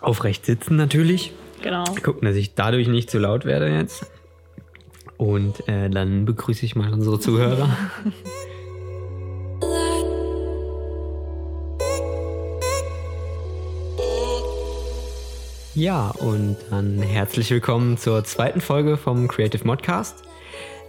Aufrecht sitzen natürlich. Genau. Gucken, dass ich dadurch nicht zu laut werde jetzt. Und äh, dann begrüße ich mal unsere Zuhörer. Ja, und dann herzlich willkommen zur zweiten Folge vom Creative Modcast.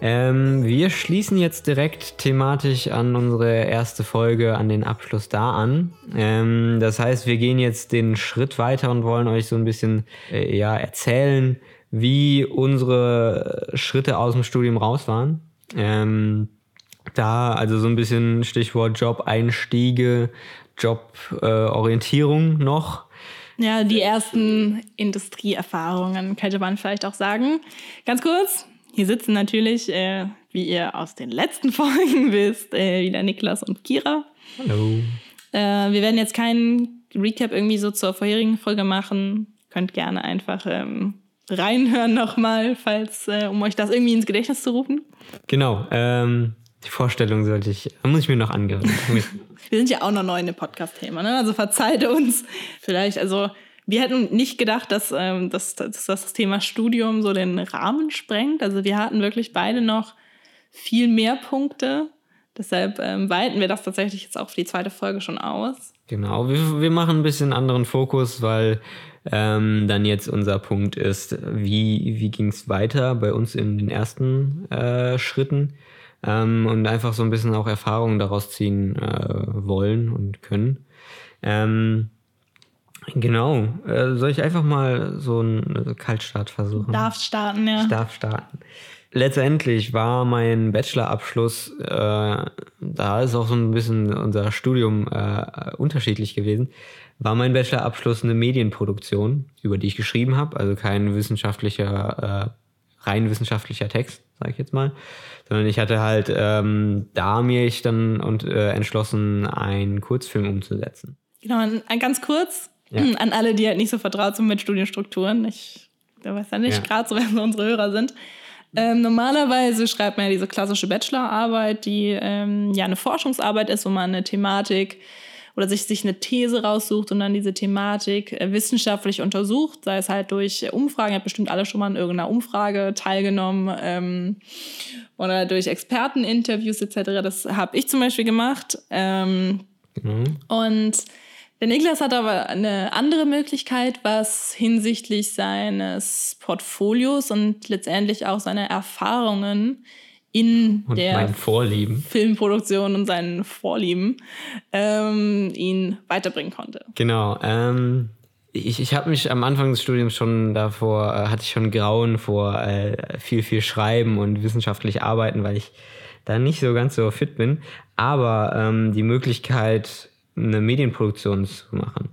Ähm, wir schließen jetzt direkt thematisch an unsere erste Folge, an den Abschluss da an. Ähm, das heißt, wir gehen jetzt den Schritt weiter und wollen euch so ein bisschen äh, ja, erzählen, wie unsere Schritte aus dem Studium raus waren. Ähm, da also so ein bisschen Stichwort Job-Einstiege, Joborientierung äh, noch. Ja, die ersten Industrieerfahrungen könnte man vielleicht auch sagen. Ganz kurz, hier sitzen natürlich, äh, wie ihr aus den letzten Folgen wisst, äh, wieder Niklas und Kira. Hallo. Äh, wir werden jetzt keinen Recap irgendwie so zur vorherigen Folge machen. Könnt gerne einfach ähm, reinhören nochmal, falls, äh, um euch das irgendwie ins Gedächtnis zu rufen. Genau. Ähm, die Vorstellung sollte ich, muss ich mir noch angehören. wir sind ja auch noch neu in dem Podcast-Thema, ne? Also verzeiht uns vielleicht, also wir hätten nicht gedacht, dass, ähm, dass, dass das Thema Studium so den Rahmen sprengt. Also wir hatten wirklich beide noch viel mehr Punkte. Deshalb ähm, weiten wir das tatsächlich jetzt auch für die zweite Folge schon aus. Genau, wir, wir machen ein bisschen anderen Fokus, weil ähm, dann jetzt unser Punkt ist, wie, wie ging es weiter bei uns in den ersten äh, Schritten ähm, und einfach so ein bisschen auch Erfahrungen daraus ziehen äh, wollen und können. Ähm, genau, äh, soll ich einfach mal so einen Kaltstart versuchen? Darf starten, ja. Ich darf starten. Letztendlich war mein Bachelorabschluss, äh, da ist auch so ein bisschen unser Studium äh, unterschiedlich gewesen, war mein Bachelorabschluss eine Medienproduktion, über die ich geschrieben habe, also kein wissenschaftlicher, äh, rein wissenschaftlicher Text, sage ich jetzt mal, sondern ich hatte halt ähm, da mir ich dann und äh, entschlossen, einen Kurzfilm umzusetzen. Genau, ganz kurz ja. an alle, die halt nicht so vertraut sind mit Studienstrukturen. Ich weiß ja nicht ja. gerade so, wer so unsere Hörer sind. Ähm, normalerweise schreibt man ja diese klassische Bachelorarbeit, die ähm, ja eine Forschungsarbeit ist, wo man eine Thematik oder sich, sich eine These raussucht und dann diese Thematik äh, wissenschaftlich untersucht, sei es halt durch Umfragen, ihr habt bestimmt alle schon mal in irgendeiner Umfrage teilgenommen ähm, oder durch Experteninterviews etc. Das habe ich zum Beispiel gemacht. Ähm, mhm. Und der Niklas hat aber eine andere Möglichkeit, was hinsichtlich seines Portfolios und letztendlich auch seiner Erfahrungen in und der Filmproduktion und seinen Vorlieben ähm, ihn weiterbringen konnte. Genau. Ähm, ich ich habe mich am Anfang des Studiums schon davor, äh, hatte ich schon Grauen vor äh, viel, viel Schreiben und wissenschaftlich arbeiten, weil ich da nicht so ganz so fit bin. Aber ähm, die Möglichkeit, eine Medienproduktion zu machen.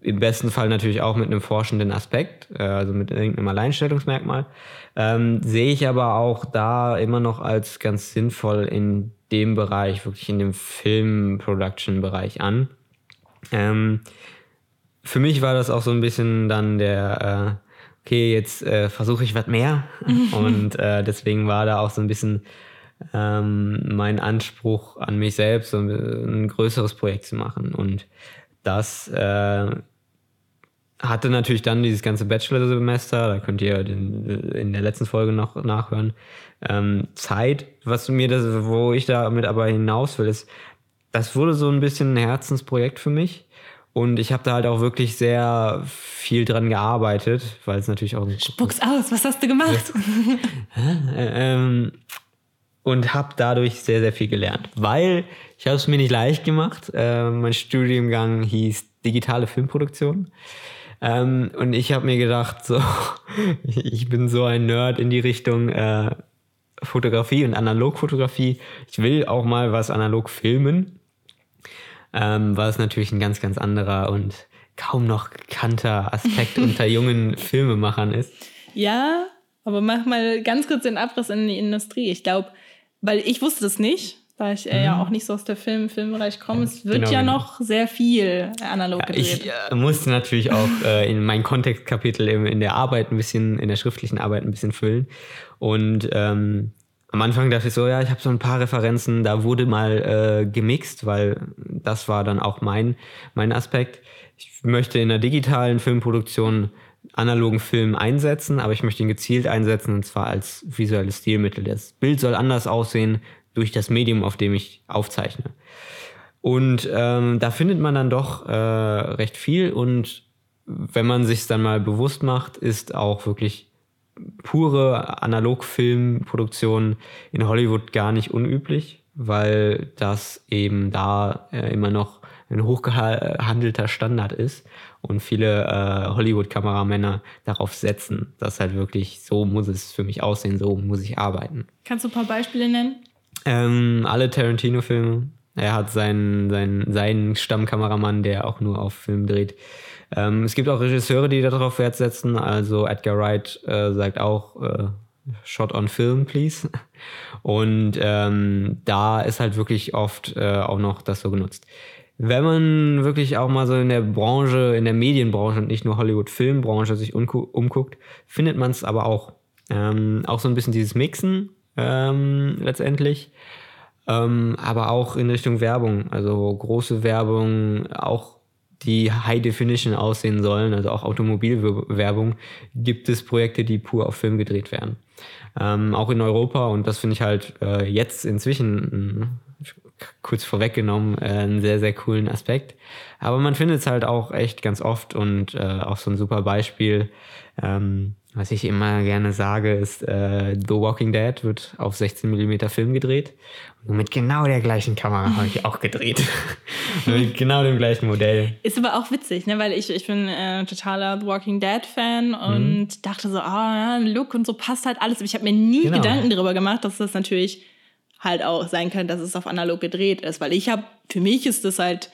Im besten Fall natürlich auch mit einem forschenden Aspekt, äh, also mit irgendeinem Alleinstellungsmerkmal. Ähm, sehe ich aber auch da immer noch als ganz sinnvoll in dem Bereich, wirklich in dem Film-Production-Bereich an. Ähm, für mich war das auch so ein bisschen dann der, äh, okay, jetzt äh, versuche ich was mehr. Und äh, deswegen war da auch so ein bisschen ähm, mein Anspruch an mich selbst, so ein, ein größeres Projekt zu machen. Und das äh, hatte natürlich dann dieses ganze Bachelor-Semester, da könnt ihr den, in der letzten Folge noch nachhören, ähm, Zeit, was mir das, wo ich damit aber hinaus will, ist, das wurde so ein bisschen ein Herzensprojekt für mich. Und ich habe da halt auch wirklich sehr viel dran gearbeitet, weil es natürlich auch. Spuck's aus, was hast du gemacht? ähm, und habe dadurch sehr, sehr viel gelernt. Weil ich habe es mir nicht leicht gemacht. Äh, mein Studiengang hieß digitale Filmproduktion. Ähm, und ich habe mir gedacht, so, ich bin so ein Nerd in die Richtung äh, Fotografie und Analogfotografie. Ich will auch mal was analog filmen. Ähm, was natürlich ein ganz, ganz anderer und kaum noch gekannter Aspekt unter jungen Filmemachern ist. Ja, aber mach mal ganz kurz den Abriss in die Industrie. Ich glaube, weil ich wusste das nicht, da ich äh, mhm. ja auch nicht so aus der Film Filmbereich komme. Es wird genau, ja genau. noch sehr viel analog ja, gedreht. Ich äh, musste natürlich auch äh, in mein Kontextkapitel in, in der Arbeit ein bisschen, in der schriftlichen Arbeit ein bisschen füllen. Und ähm, am Anfang dachte ich so, ja, ich habe so ein paar Referenzen, da wurde mal äh, gemixt, weil das war dann auch mein, mein Aspekt. ich möchte in der digitalen Filmproduktion analogen Film einsetzen, aber ich möchte ihn gezielt einsetzen und zwar als visuelles Stilmittel. Das Bild soll anders aussehen durch das Medium, auf dem ich aufzeichne. Und ähm, da findet man dann doch äh, recht viel und wenn man sich dann mal bewusst macht, ist auch wirklich pure Analogfilmproduktion in Hollywood gar nicht unüblich, weil das eben da äh, immer noch ein hochgehandelter Standard ist und viele äh, Hollywood-Kameramänner darauf setzen, dass halt wirklich so muss es für mich aussehen, so muss ich arbeiten. Kannst du ein paar Beispiele nennen? Ähm, alle Tarantino-Filme. Er hat seinen, seinen, seinen Stammkameramann, der auch nur auf Film dreht. Ähm, es gibt auch Regisseure, die darauf Wert setzen. Also Edgar Wright äh, sagt auch, äh, Shot on Film, please. Und ähm, da ist halt wirklich oft äh, auch noch das so genutzt. Wenn man wirklich auch mal so in der Branche, in der Medienbranche und nicht nur Hollywood-Filmbranche sich umguckt, findet man es aber auch. Ähm, auch so ein bisschen dieses Mixen ähm, letztendlich. Ähm, aber auch in Richtung Werbung, also große Werbung, auch die High Definition aussehen sollen, also auch Automobilwerbung, gibt es Projekte, die pur auf Film gedreht werden. Ähm, auch in Europa und das finde ich halt äh, jetzt inzwischen kurz vorweggenommen äh, einen sehr, sehr coolen Aspekt. Aber man findet es halt auch echt ganz oft und äh, auch so ein super Beispiel. Ähm, was ich immer gerne sage, ist, äh, The Walking Dead wird auf 16 mm Film gedreht. Und mit genau der gleichen Kamera habe ich auch gedreht. mit genau dem gleichen Modell. Ist aber auch witzig, ne? weil ich, ich bin äh, totaler The Walking Dead Fan und mhm. dachte so, ah, oh, Look und so passt halt alles. Aber ich habe mir nie genau. Gedanken darüber gemacht, dass das natürlich halt auch sein kann, dass es auf analog gedreht ist. Weil ich habe, für mich ist das halt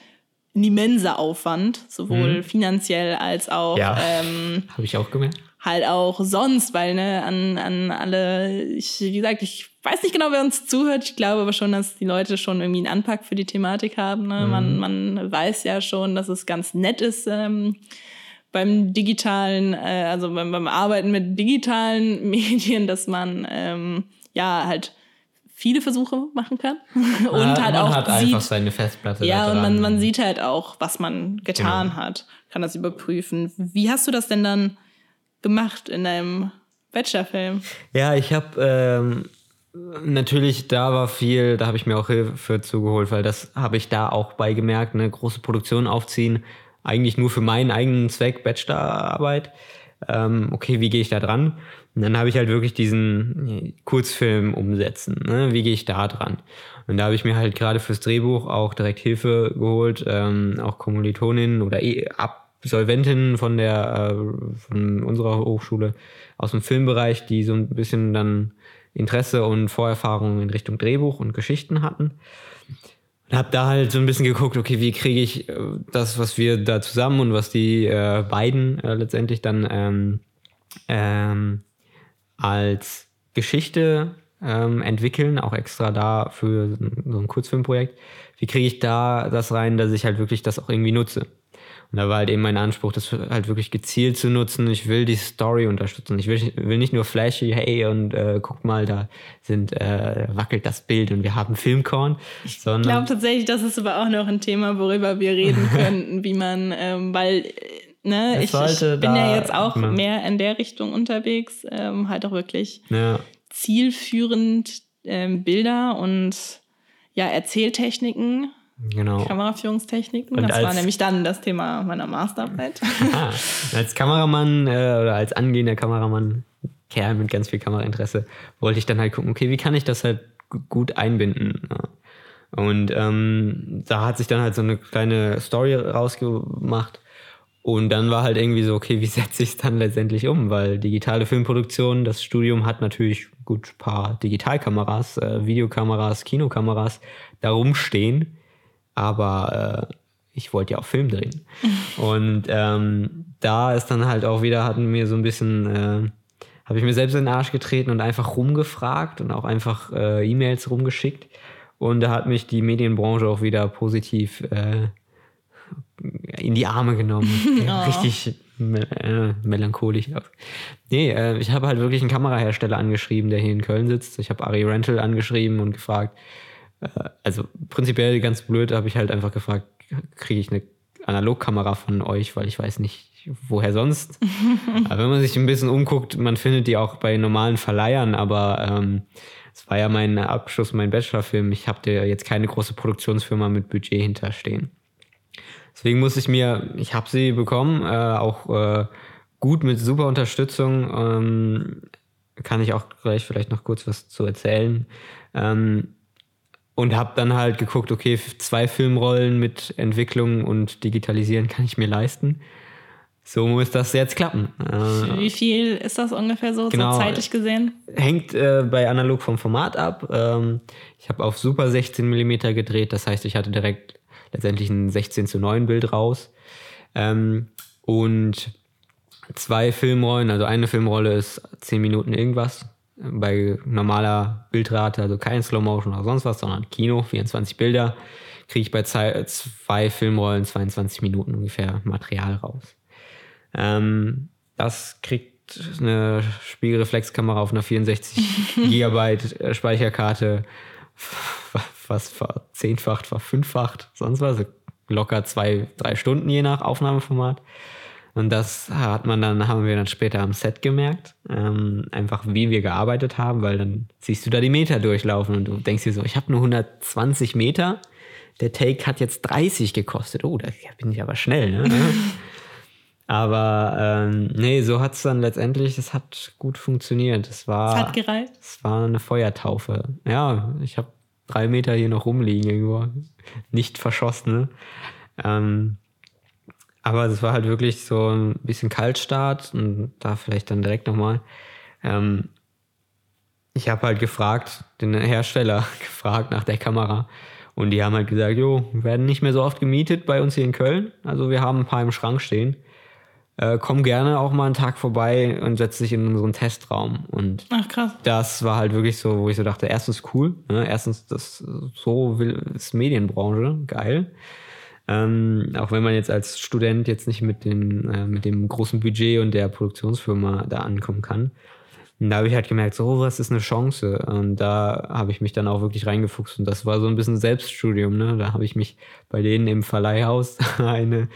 ein immenser Aufwand, sowohl mhm. finanziell als auch. Ja, ähm, habe ich auch gemerkt halt auch sonst, weil ne, an, an alle, ich, wie gesagt, ich weiß nicht genau, wer uns zuhört. Ich glaube aber schon, dass die Leute schon irgendwie einen Anpack für die Thematik haben. Ne? Mhm. Man, man weiß ja schon, dass es ganz nett ist, ähm, beim digitalen, äh, also beim, beim Arbeiten mit digitalen Medien, dass man ähm, ja halt viele Versuche machen kann. und ah, halt man auch hat sieht, einfach seine Festplatte. Ja, und man, man sieht halt auch, was man getan genau. hat, kann das überprüfen. Wie hast du das denn dann gemacht in deinem Bachelorfilm? Ja, ich habe ähm, natürlich, da war viel, da habe ich mir auch Hilfe zugeholt, weil das habe ich da auch beigemerkt, eine große Produktion aufziehen, eigentlich nur für meinen eigenen Zweck, Bachelorarbeit. Ähm, okay, wie gehe ich da dran? Und dann habe ich halt wirklich diesen Kurzfilm umsetzen. Ne? Wie gehe ich da dran? Und da habe ich mir halt gerade fürs Drehbuch auch direkt Hilfe geholt, ähm, auch Kommilitoninnen oder ab Absolventinnen von der äh, von unserer Hochschule aus dem Filmbereich, die so ein bisschen dann Interesse und Vorerfahrung in Richtung Drehbuch und Geschichten hatten. Und habe da halt so ein bisschen geguckt, okay, wie kriege ich äh, das, was wir da zusammen und was die äh, beiden äh, letztendlich dann ähm, ähm, als Geschichte ähm, entwickeln, auch extra da für so ein Kurzfilmprojekt. Wie kriege ich da das rein, dass ich halt wirklich das auch irgendwie nutze? Und da war halt eben mein Anspruch, das halt wirklich gezielt zu nutzen. Ich will die Story unterstützen. Ich will, will nicht nur flashy, hey, und äh, guck mal, da sind, äh, wackelt das Bild und wir haben Filmkorn. Ich glaube tatsächlich, das ist aber auch noch ein Thema, worüber wir reden könnten, wie man, ähm, weil ne, ich, ich, bin ja jetzt auch man, mehr in der Richtung unterwegs, ähm, halt auch wirklich ja. zielführend ähm, Bilder und ja, Erzähltechniken Genau. Kameraführungstechniken. Und das war nämlich dann das Thema meiner Masterarbeit. Aha. Als Kameramann äh, oder als angehender Kameramann, Kerl mit ganz viel Kamerainteresse, wollte ich dann halt gucken, okay, wie kann ich das halt gut einbinden? Ja. Und ähm, da hat sich dann halt so eine kleine Story rausgemacht. Und dann war halt irgendwie so, okay, wie setze ich es dann letztendlich um? Weil digitale Filmproduktion, das Studium hat natürlich gut ein paar Digitalkameras, äh, Videokameras, Kinokameras da rumstehen aber äh, ich wollte ja auch Film drehen. und ähm, da ist dann halt auch wieder, hatten mir so ein bisschen, äh, habe ich mir selbst in den Arsch getreten und einfach rumgefragt und auch einfach äh, E-Mails rumgeschickt. Und da hat mich die Medienbranche auch wieder positiv äh, in die Arme genommen. oh. Richtig me äh, melancholisch. Nee, äh, ich habe halt wirklich einen Kamerahersteller angeschrieben, der hier in Köln sitzt. Ich habe Ari Rental angeschrieben und gefragt, also prinzipiell ganz blöd, habe ich halt einfach gefragt, kriege ich eine Analogkamera von euch, weil ich weiß nicht, woher sonst. aber wenn man sich ein bisschen umguckt, man findet die auch bei normalen Verleihern, aber ähm, es war ja mein Abschluss, mein Bachelorfilm. Ich habe da jetzt keine große Produktionsfirma mit Budget hinterstehen. Deswegen muss ich mir, ich habe sie bekommen, äh, auch äh, gut mit super Unterstützung. Ähm, kann ich auch gleich vielleicht noch kurz was zu erzählen. Ähm, und habe dann halt geguckt, okay, zwei Filmrollen mit Entwicklung und Digitalisieren kann ich mir leisten. So muss das jetzt klappen. Äh, Wie viel ist das ungefähr so, genau, so zeitlich gesehen? Hängt äh, bei analog vom Format ab. Ähm, ich habe auf Super 16 mm gedreht, das heißt, ich hatte direkt letztendlich ein 16 zu 9 Bild raus. Ähm, und zwei Filmrollen, also eine Filmrolle ist 10 Minuten irgendwas, bei normaler Bildrate, also kein Slow Motion oder sonst was, sondern Kino, 24 Bilder, kriege ich bei zwei, zwei, Filmrollen 22 Minuten ungefähr Material raus. Ähm, das kriegt eine Spiegelreflexkamera auf einer 64 Gigabyte äh, Speicherkarte was verzehnfacht, verfünffacht, sonst was, locker zwei, drei Stunden je nach Aufnahmeformat. Und das hat man dann, haben wir dann später am Set gemerkt, ähm, einfach wie wir gearbeitet haben, weil dann siehst du da die Meter durchlaufen und du denkst dir so, ich habe nur 120 Meter, der Take hat jetzt 30 gekostet. Oh, da bin ich aber schnell, ne? aber ähm, nee, so hat es dann letztendlich, es hat gut funktioniert. Es war, es hat gereicht. Es war eine Feuertaufe. Ja, ich habe drei Meter hier noch rumliegen irgendwo. Nicht verschossen? Ähm, aber es war halt wirklich so ein bisschen Kaltstart und da vielleicht dann direkt nochmal. Ähm, ich habe halt gefragt, den Hersteller gefragt nach der Kamera. Und die haben halt gesagt, jo, wir werden nicht mehr so oft gemietet bei uns hier in Köln. Also wir haben ein paar im Schrank stehen. Äh, komm gerne auch mal einen Tag vorbei und setz dich in unseren Testraum. Und Ach, krass. das war halt wirklich so, wo ich so dachte, erstens cool, ne? erstens, das so will, ist Medienbranche, geil. Ähm, auch wenn man jetzt als Student jetzt nicht mit, den, äh, mit dem großen Budget und der Produktionsfirma da ankommen kann. Und da habe ich halt gemerkt, so was ist eine Chance. Und da habe ich mich dann auch wirklich reingefuchst. Und das war so ein bisschen Selbststudium. Ne? Da habe ich mich bei denen im Verleihhaus eine,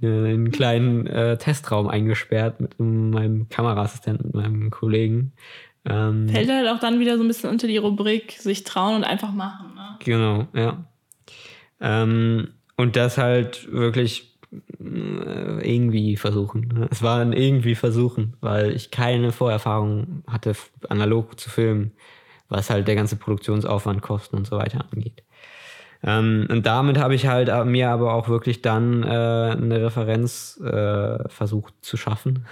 einen kleinen äh, Testraum eingesperrt mit meinem Kameraassistenten, mit meinem Kollegen. Ähm, Fällt halt auch dann wieder so ein bisschen unter die Rubrik, sich trauen und einfach machen. Ne? Genau, ja. Ähm, und das halt wirklich äh, irgendwie versuchen. Es war ein irgendwie versuchen, weil ich keine Vorerfahrung hatte, analog zu filmen, was halt der ganze Produktionsaufwand, Kosten und so weiter angeht. Ähm, und damit habe ich halt mir aber auch wirklich dann äh, eine Referenz äh, versucht zu schaffen.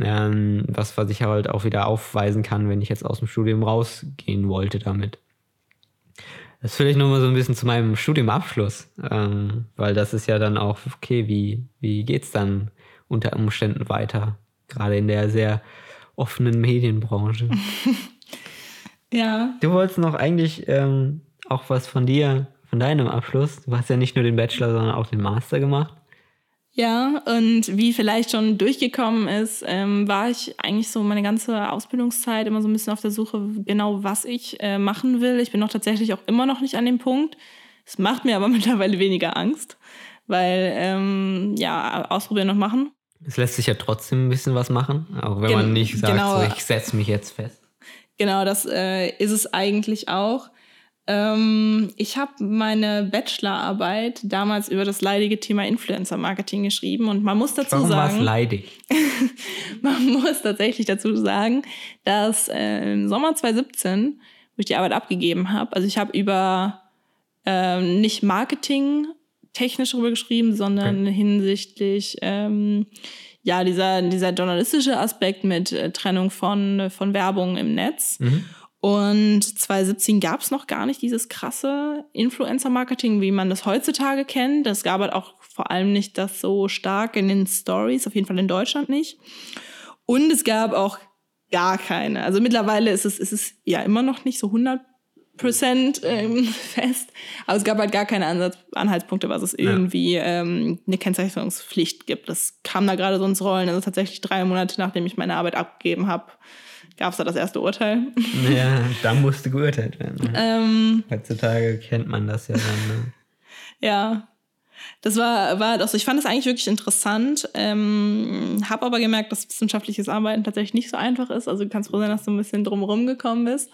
Ähm, was, was ich halt auch wieder aufweisen kann, wenn ich jetzt aus dem Studium rausgehen wollte damit. Das vielleicht nochmal so ein bisschen zu meinem Studiumabschluss, ähm, weil das ist ja dann auch, okay, wie, wie es dann unter Umständen weiter? Gerade in der sehr offenen Medienbranche. ja. Du wolltest noch eigentlich ähm, auch was von dir, von deinem Abschluss. Du hast ja nicht nur den Bachelor, sondern auch den Master gemacht. Ja, und wie vielleicht schon durchgekommen ist, ähm, war ich eigentlich so meine ganze Ausbildungszeit immer so ein bisschen auf der Suche, genau was ich äh, machen will. Ich bin noch tatsächlich auch immer noch nicht an dem Punkt. Es macht mir aber mittlerweile weniger Angst, weil, ähm, ja, ausprobieren und machen. Es lässt sich ja trotzdem ein bisschen was machen, auch wenn Gen man nicht sagt, genau, so, ich setze mich jetzt fest. Genau, das äh, ist es eigentlich auch. Ähm, ich habe meine Bachelorarbeit damals über das leidige Thema Influencer Marketing geschrieben und man muss dazu Warum sagen, leidig? man muss tatsächlich dazu sagen, dass äh, im Sommer 2017, wo ich die Arbeit abgegeben habe, also ich habe über ähm, nicht Marketing technisch darüber geschrieben, sondern okay. hinsichtlich ähm, ja dieser dieser journalistische Aspekt mit äh, Trennung von von Werbung im Netz. Mhm. Und 2017 gab es noch gar nicht dieses krasse Influencer-Marketing, wie man das heutzutage kennt. Es gab halt auch vor allem nicht das so stark in den Stories, auf jeden Fall in Deutschland nicht. Und es gab auch gar keine. Also mittlerweile ist es, ist es ja immer noch nicht so 100 Prozent ähm, fest, aber es gab halt gar keine Ansatz, Anhaltspunkte, was es irgendwie ja. ähm, eine Kennzeichnungspflicht gibt. Das kam da gerade so ins Rollen. Also tatsächlich drei Monate, nachdem ich meine Arbeit abgegeben habe, gab es da das erste Urteil. Ja, da musste geurteilt werden. Ähm, Heutzutage kennt man das ja dann. Ne? Ja. Das war, war also ich fand es eigentlich wirklich interessant, ähm, habe aber gemerkt, dass wissenschaftliches Arbeiten tatsächlich nicht so einfach ist. Also du kannst froh sein, dass du ein bisschen drumherum gekommen bist.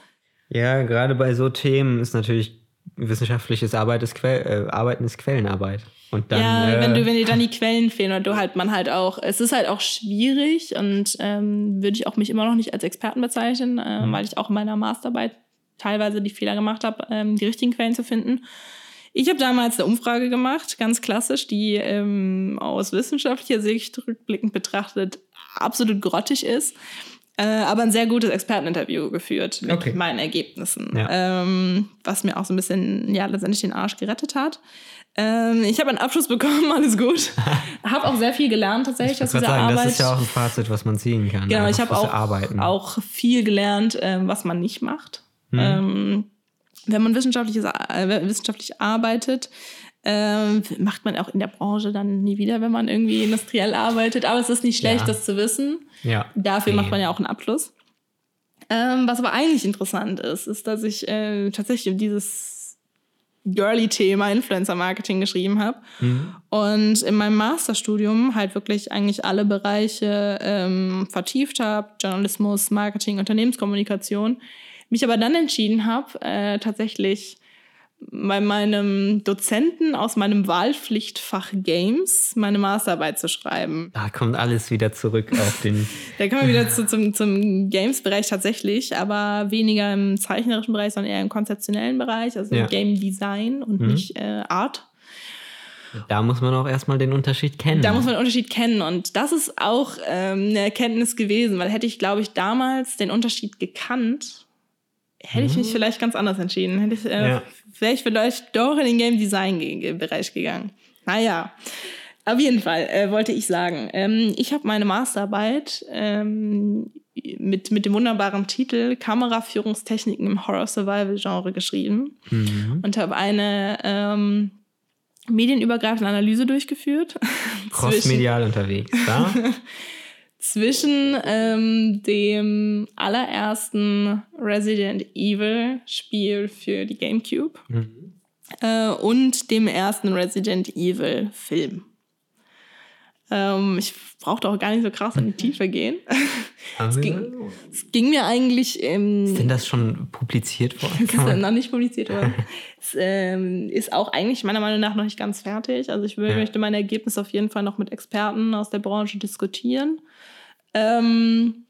Ja, gerade bei so Themen ist natürlich wissenschaftliches Arbeit ist Quell, äh, Arbeiten ist Quellenarbeit. Und dann, ja, wenn, du, wenn dir dann die Quellen fehlen oder du halt man halt auch, es ist halt auch schwierig und ähm, würde ich auch mich immer noch nicht als Experten bezeichnen, äh, mhm. weil ich auch in meiner Masterarbeit teilweise die Fehler gemacht habe, ähm, die richtigen Quellen zu finden. Ich habe damals eine Umfrage gemacht, ganz klassisch, die ähm, aus wissenschaftlicher Sicht rückblickend betrachtet absolut grottig ist. Äh, aber ein sehr gutes Experteninterview geführt mit okay. meinen Ergebnissen, ja. ähm, was mir auch so ein bisschen ja letztendlich den Arsch gerettet hat. Ähm, ich habe einen Abschluss bekommen, alles gut. habe auch sehr viel gelernt tatsächlich aus dieser sagen, Arbeit. Das ist ja auch ein Fazit, was man ziehen kann. Genau, ich habe auch, auch viel gelernt, ähm, was man nicht macht. Hm. Ähm, wenn man wissenschaftliches, äh, wissenschaftlich arbeitet, ähm, macht man auch in der Branche dann nie wieder, wenn man irgendwie industriell arbeitet. Aber es ist nicht schlecht, ja. das zu wissen. Ja. Dafür nee. macht man ja auch einen Abschluss. Ähm, was aber eigentlich interessant ist, ist, dass ich äh, tatsächlich dieses girly-Thema Influencer-Marketing geschrieben habe mhm. und in meinem Masterstudium halt wirklich eigentlich alle Bereiche ähm, vertieft habe, Journalismus, Marketing, Unternehmenskommunikation, mich aber dann entschieden habe, äh, tatsächlich bei meinem Dozenten aus meinem Wahlpflichtfach Games meine Masterarbeit zu schreiben. Da kommt alles wieder zurück auf den. da kommen wir wieder zu, zum, zum Games-Bereich tatsächlich, aber weniger im zeichnerischen Bereich, sondern eher im konzeptionellen Bereich, also ja. Game Design und mhm. nicht äh, Art. Da muss man auch erstmal den Unterschied kennen. Da muss man den Unterschied kennen. Und das ist auch ähm, eine Erkenntnis gewesen, weil hätte ich, glaube ich, damals den Unterschied gekannt, hätte ich mich mhm. vielleicht ganz anders entschieden. Hätte ich, äh, ja. Wäre ich vielleicht doch in den Game Design Bereich gegangen. Naja. Auf jeden Fall äh, wollte ich sagen, ähm, ich habe meine Masterarbeit ähm, mit, mit dem wunderbaren Titel Kameraführungstechniken im Horror-Survival-Genre geschrieben mhm. und habe eine ähm, medienübergreifende Analyse durchgeführt. Crossmedial unterwegs, da? zwischen ähm, dem allerersten Resident Evil Spiel für die GameCube mhm. äh, und dem ersten Resident Evil Film. Ähm, ich brauchte auch gar nicht so krass in die Tiefe gehen. es, ging, es ging mir eigentlich. Ähm, ist denn das schon publiziert worden? Es ist noch nicht publiziert worden. es ähm, ist auch eigentlich meiner Meinung nach noch nicht ganz fertig. Also ich ja. möchte meine Ergebnisse auf jeden Fall noch mit Experten aus der Branche diskutieren. Ähm,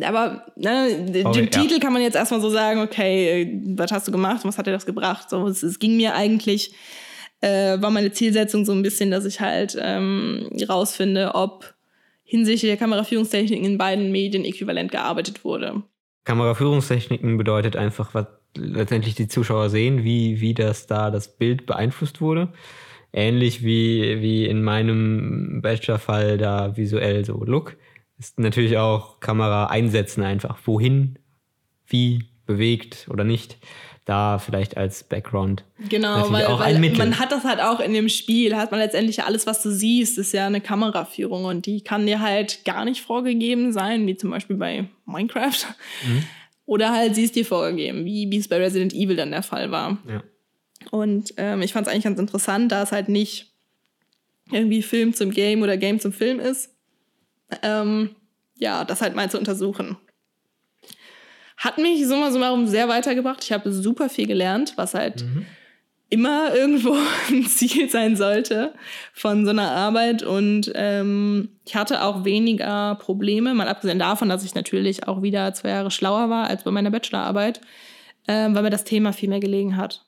aber ne, den okay, Titel ja. kann man jetzt erstmal so sagen, okay, was hast du gemacht, was hat dir das gebracht? So, es, es ging mir eigentlich, äh, war meine Zielsetzung so ein bisschen, dass ich halt ähm, rausfinde, ob hinsichtlich der Kameraführungstechniken in beiden Medien äquivalent gearbeitet wurde. Kameraführungstechniken bedeutet einfach, was letztendlich die Zuschauer sehen, wie, wie das da das Bild beeinflusst wurde ähnlich wie, wie in meinem Bachelor-Fall da visuell so Look, ist natürlich auch Kamera einsetzen einfach. Wohin, wie, bewegt oder nicht. Da vielleicht als Background. Genau, weil, weil man hat das halt auch in dem Spiel, hat man letztendlich alles, was du siehst, ist ja eine Kameraführung und die kann dir halt gar nicht vorgegeben sein, wie zum Beispiel bei Minecraft. Mhm. Oder halt sie ist dir vorgegeben, wie, wie es bei Resident Evil dann der Fall war. Ja. Und ähm, ich fand es eigentlich ganz interessant, da es halt nicht irgendwie Film zum Game oder Game zum Film ist. Ähm, ja, das halt mal zu untersuchen. Hat mich summa summarum sehr weitergebracht. Ich habe super viel gelernt, was halt mhm. immer irgendwo ein Ziel sein sollte von so einer Arbeit. Und ähm, ich hatte auch weniger Probleme, mal abgesehen davon, dass ich natürlich auch wieder zwei Jahre schlauer war als bei meiner Bachelorarbeit, äh, weil mir das Thema viel mehr gelegen hat.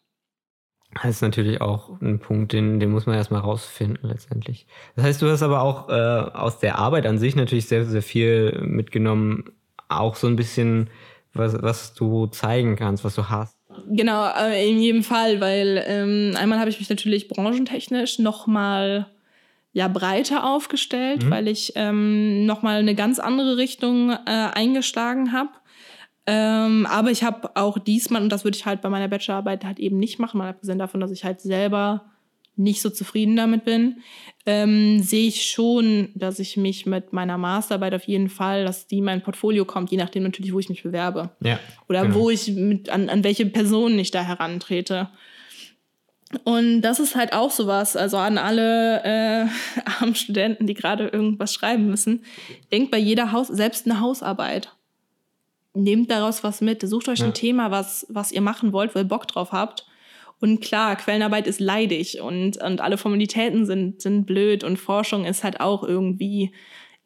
Das ist natürlich auch ein Punkt, den, den muss man erstmal rausfinden letztendlich. Das heißt, du hast aber auch äh, aus der Arbeit an sich natürlich sehr, sehr viel mitgenommen, auch so ein bisschen, was, was du zeigen kannst, was du hast. Genau, äh, in jedem Fall, weil ähm, einmal habe ich mich natürlich branchentechnisch nochmal ja, breiter aufgestellt, mhm. weil ich ähm, nochmal eine ganz andere Richtung äh, eingeschlagen habe. Ähm, aber ich habe auch diesmal, und das würde ich halt bei meiner Bachelorarbeit halt eben nicht machen, mal abgesehen davon, dass ich halt selber nicht so zufrieden damit bin, ähm, sehe ich schon, dass ich mich mit meiner Masterarbeit auf jeden Fall, dass die in mein Portfolio kommt, je nachdem natürlich, wo ich mich bewerbe. Ja, Oder genau. wo ich mit, an, an welche Personen ich da herantrete. Und das ist halt auch sowas, also an alle äh, armen Studenten, die gerade irgendwas schreiben müssen. Denkt bei jeder Haus, selbst eine Hausarbeit. Nehmt daraus was mit. Sucht euch ja. ein Thema, was, was ihr machen wollt, wo ihr Bock drauf habt. Und klar, Quellenarbeit ist leidig und, und alle Formalitäten sind, sind blöd und Forschung ist halt auch irgendwie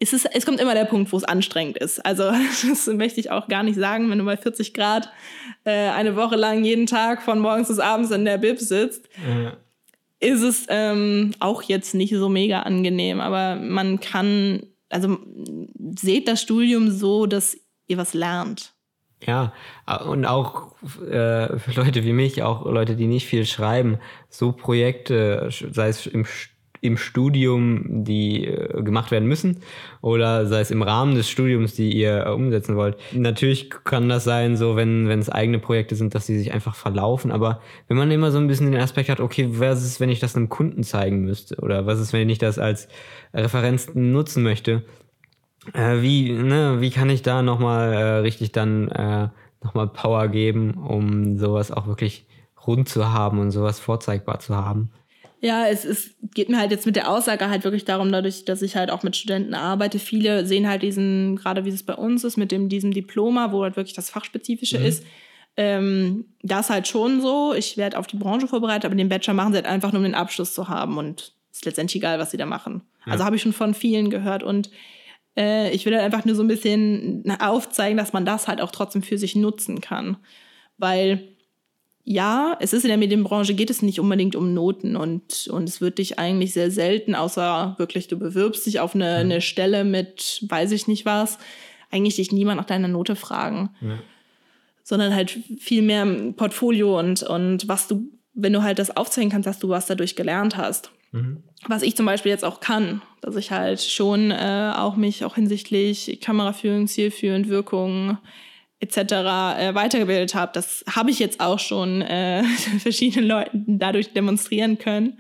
es, ist, es kommt immer der Punkt, wo es anstrengend ist. Also das möchte ich auch gar nicht sagen, wenn du bei 40 Grad äh, eine Woche lang jeden Tag von morgens bis abends in der Bib sitzt, ja. ist es ähm, auch jetzt nicht so mega angenehm. Aber man kann, also seht das Studium so, dass ihr was lernt. Ja, und auch äh, für Leute wie mich, auch Leute, die nicht viel schreiben, so Projekte, sei es im Studium, im Studium, die äh, gemacht werden müssen oder sei es im Rahmen des Studiums, die ihr äh, umsetzen wollt. Natürlich kann das sein, so wenn wenn es eigene Projekte sind, dass sie sich einfach verlaufen, aber wenn man immer so ein bisschen den Aspekt hat, okay, was ist, wenn ich das einem Kunden zeigen müsste oder was ist, wenn ich das als Referenz nutzen möchte? Äh, wie, ne, wie kann ich da nochmal äh, richtig dann äh, nochmal Power geben, um sowas auch wirklich rund zu haben und sowas vorzeigbar zu haben? Ja, es, es geht mir halt jetzt mit der Aussage halt wirklich darum, dadurch, dass ich halt auch mit Studenten arbeite. Viele sehen halt diesen, gerade wie es bei uns ist, mit dem, diesem Diploma, wo halt wirklich das Fachspezifische mhm. ist. Ähm, das halt schon so. Ich werde auf die Branche vorbereitet, aber den Bachelor machen sie halt einfach nur, um den Abschluss zu haben. Und es ist letztendlich egal, was sie da machen. Ja. Also habe ich schon von vielen gehört. Und äh, ich will halt einfach nur so ein bisschen aufzeigen, dass man das halt auch trotzdem für sich nutzen kann. Weil ja, es ist in der Medienbranche, geht es nicht unbedingt um Noten und, und es wird dich eigentlich sehr selten, außer wirklich du bewirbst dich auf eine, eine Stelle mit weiß ich nicht was, eigentlich dich niemand nach deiner Note fragen. Ja. Sondern halt viel mehr Portfolio und, und was du, wenn du halt das aufzeigen kannst, dass du was dadurch gelernt hast. Mhm. Was ich zum Beispiel jetzt auch kann, dass ich halt schon äh, auch mich auch hinsichtlich Kameraführung, Zielführung, Wirkung, etc. Äh, weitergebildet habe. Das habe ich jetzt auch schon äh, verschiedenen Leuten dadurch demonstrieren können.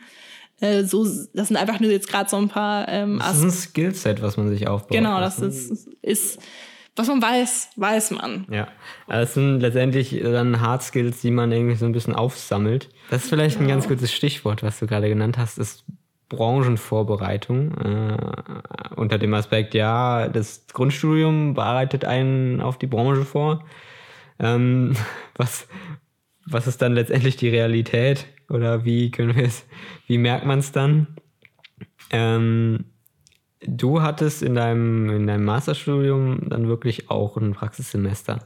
Äh, so, das sind einfach nur jetzt gerade so ein paar. Ähm, das ist ein Skillset, was man sich aufbaut. Genau, das ist, ist was man weiß, weiß man. Ja, das sind letztendlich dann Hard Skills, die man irgendwie so ein bisschen aufsammelt. Das ist vielleicht genau. ein ganz gutes Stichwort, was du gerade genannt hast, ist Branchenvorbereitung äh, unter dem Aspekt, ja, das Grundstudium bereitet einen auf die Branche vor. Ähm, was, was ist dann letztendlich die Realität oder wie können wir es, wie merkt man es dann? Ähm, du hattest in deinem, in deinem Masterstudium dann wirklich auch ein Praxissemester.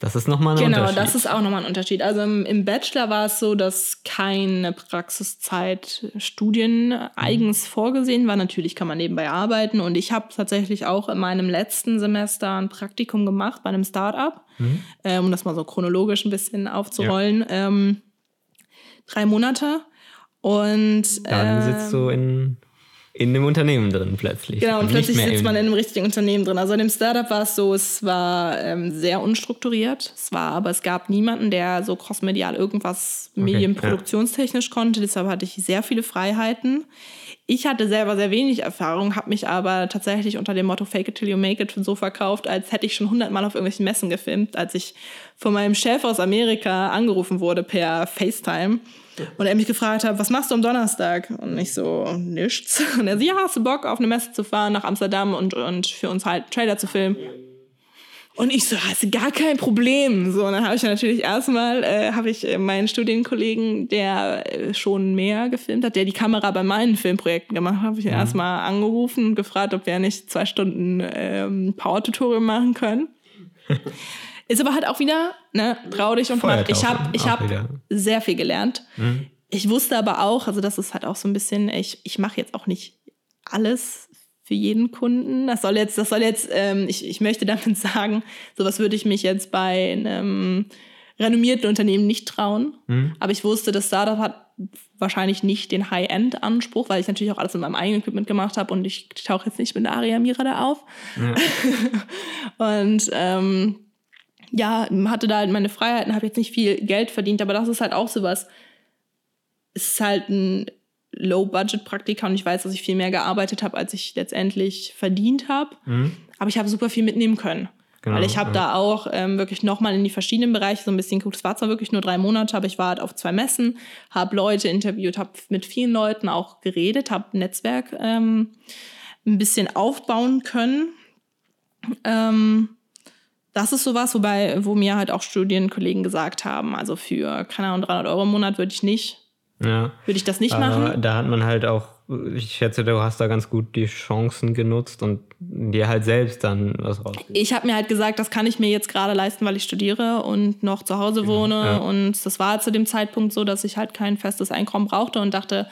Das ist nochmal ein genau, Unterschied. Genau, das ist auch nochmal ein Unterschied. Also im, im, Bachelor war es so, dass keine Praxiszeit Studien eigens vorgesehen war. Natürlich kann man nebenbei arbeiten. Und ich habe tatsächlich auch in meinem letzten Semester ein Praktikum gemacht bei einem Startup, mhm. äh, um das mal so chronologisch ein bisschen aufzurollen. Ja. Ähm, drei Monate. Und dann äh, sitzt du in in dem Unternehmen drin plötzlich. Genau, und, und plötzlich sitzt man in einem richtigen Unternehmen drin. Also in dem Startup war es so, es war ähm, sehr unstrukturiert. Es war, aber es gab niemanden, der so crossmedial irgendwas okay, medienproduktionstechnisch ja. konnte. Deshalb hatte ich sehr viele Freiheiten. Ich hatte selber sehr wenig Erfahrung, habe mich aber tatsächlich unter dem Motto Fake it till you make it so verkauft, als hätte ich schon hundertmal auf irgendwelchen Messen gefilmt, als ich von meinem Chef aus Amerika angerufen wurde per FaceTime und er mich gefragt hat, was machst du am Donnerstag? Und ich so, nichts. Und er so, ja, hast du Bock, auf eine Messe zu fahren nach Amsterdam und, und für uns halt Trailer zu filmen? Und ich so, hast du gar kein Problem. So, und dann habe ich natürlich erstmal, äh, habe ich meinen Studienkollegen, der äh, schon mehr gefilmt hat, der die Kamera bei meinen Filmprojekten gemacht hat, habe ich ihn mhm. erstmal angerufen und gefragt, ob wir nicht zwei Stunden ähm, Power-Tutorial machen können. Ist aber halt auch wieder, ne, trau dich und mach. Ich habe ich hab sehr viel gelernt. Mhm. Ich wusste aber auch, also das ist halt auch so ein bisschen, ich, ich mache jetzt auch nicht alles für jeden Kunden. Das soll jetzt, das soll jetzt, ähm, ich, ich möchte damit sagen, sowas würde ich mich jetzt bei einem renommierten Unternehmen nicht trauen. Mhm. Aber ich wusste, das Startup hat wahrscheinlich nicht den High-End-Anspruch, weil ich natürlich auch alles in meinem eigenen Equipment gemacht habe und ich tauche jetzt nicht mit der Aria Mira da auf. Ja. und ähm, ja, hatte da halt meine Freiheiten, habe jetzt nicht viel Geld verdient, aber das ist halt auch sowas. Es ist halt ein Low-Budget-Praktika und ich weiß, dass ich viel mehr gearbeitet habe, als ich letztendlich verdient habe. Mhm. Aber ich habe super viel mitnehmen können. Genau, Weil ich habe ja. da auch ähm, wirklich nochmal in die verschiedenen Bereiche so ein bisschen geguckt. Es war zwar wirklich nur drei Monate, aber ich war halt auf zwei Messen, habe Leute interviewt, habe mit vielen Leuten auch geredet, habe ein Netzwerk ähm, ein bisschen aufbauen können. Ähm, das ist sowas, wobei, wo mir halt auch Studienkollegen gesagt haben, also für, keine Ahnung, 300 Euro im Monat würde ich nicht, ja. würde ich das nicht machen. Da hat man halt auch, ich schätze, du hast da ganz gut die Chancen genutzt und dir halt selbst dann was raus. Ich habe mir halt gesagt, das kann ich mir jetzt gerade leisten, weil ich studiere und noch zu Hause genau, wohne. Ja. Und das war zu dem Zeitpunkt so, dass ich halt kein festes Einkommen brauchte und dachte,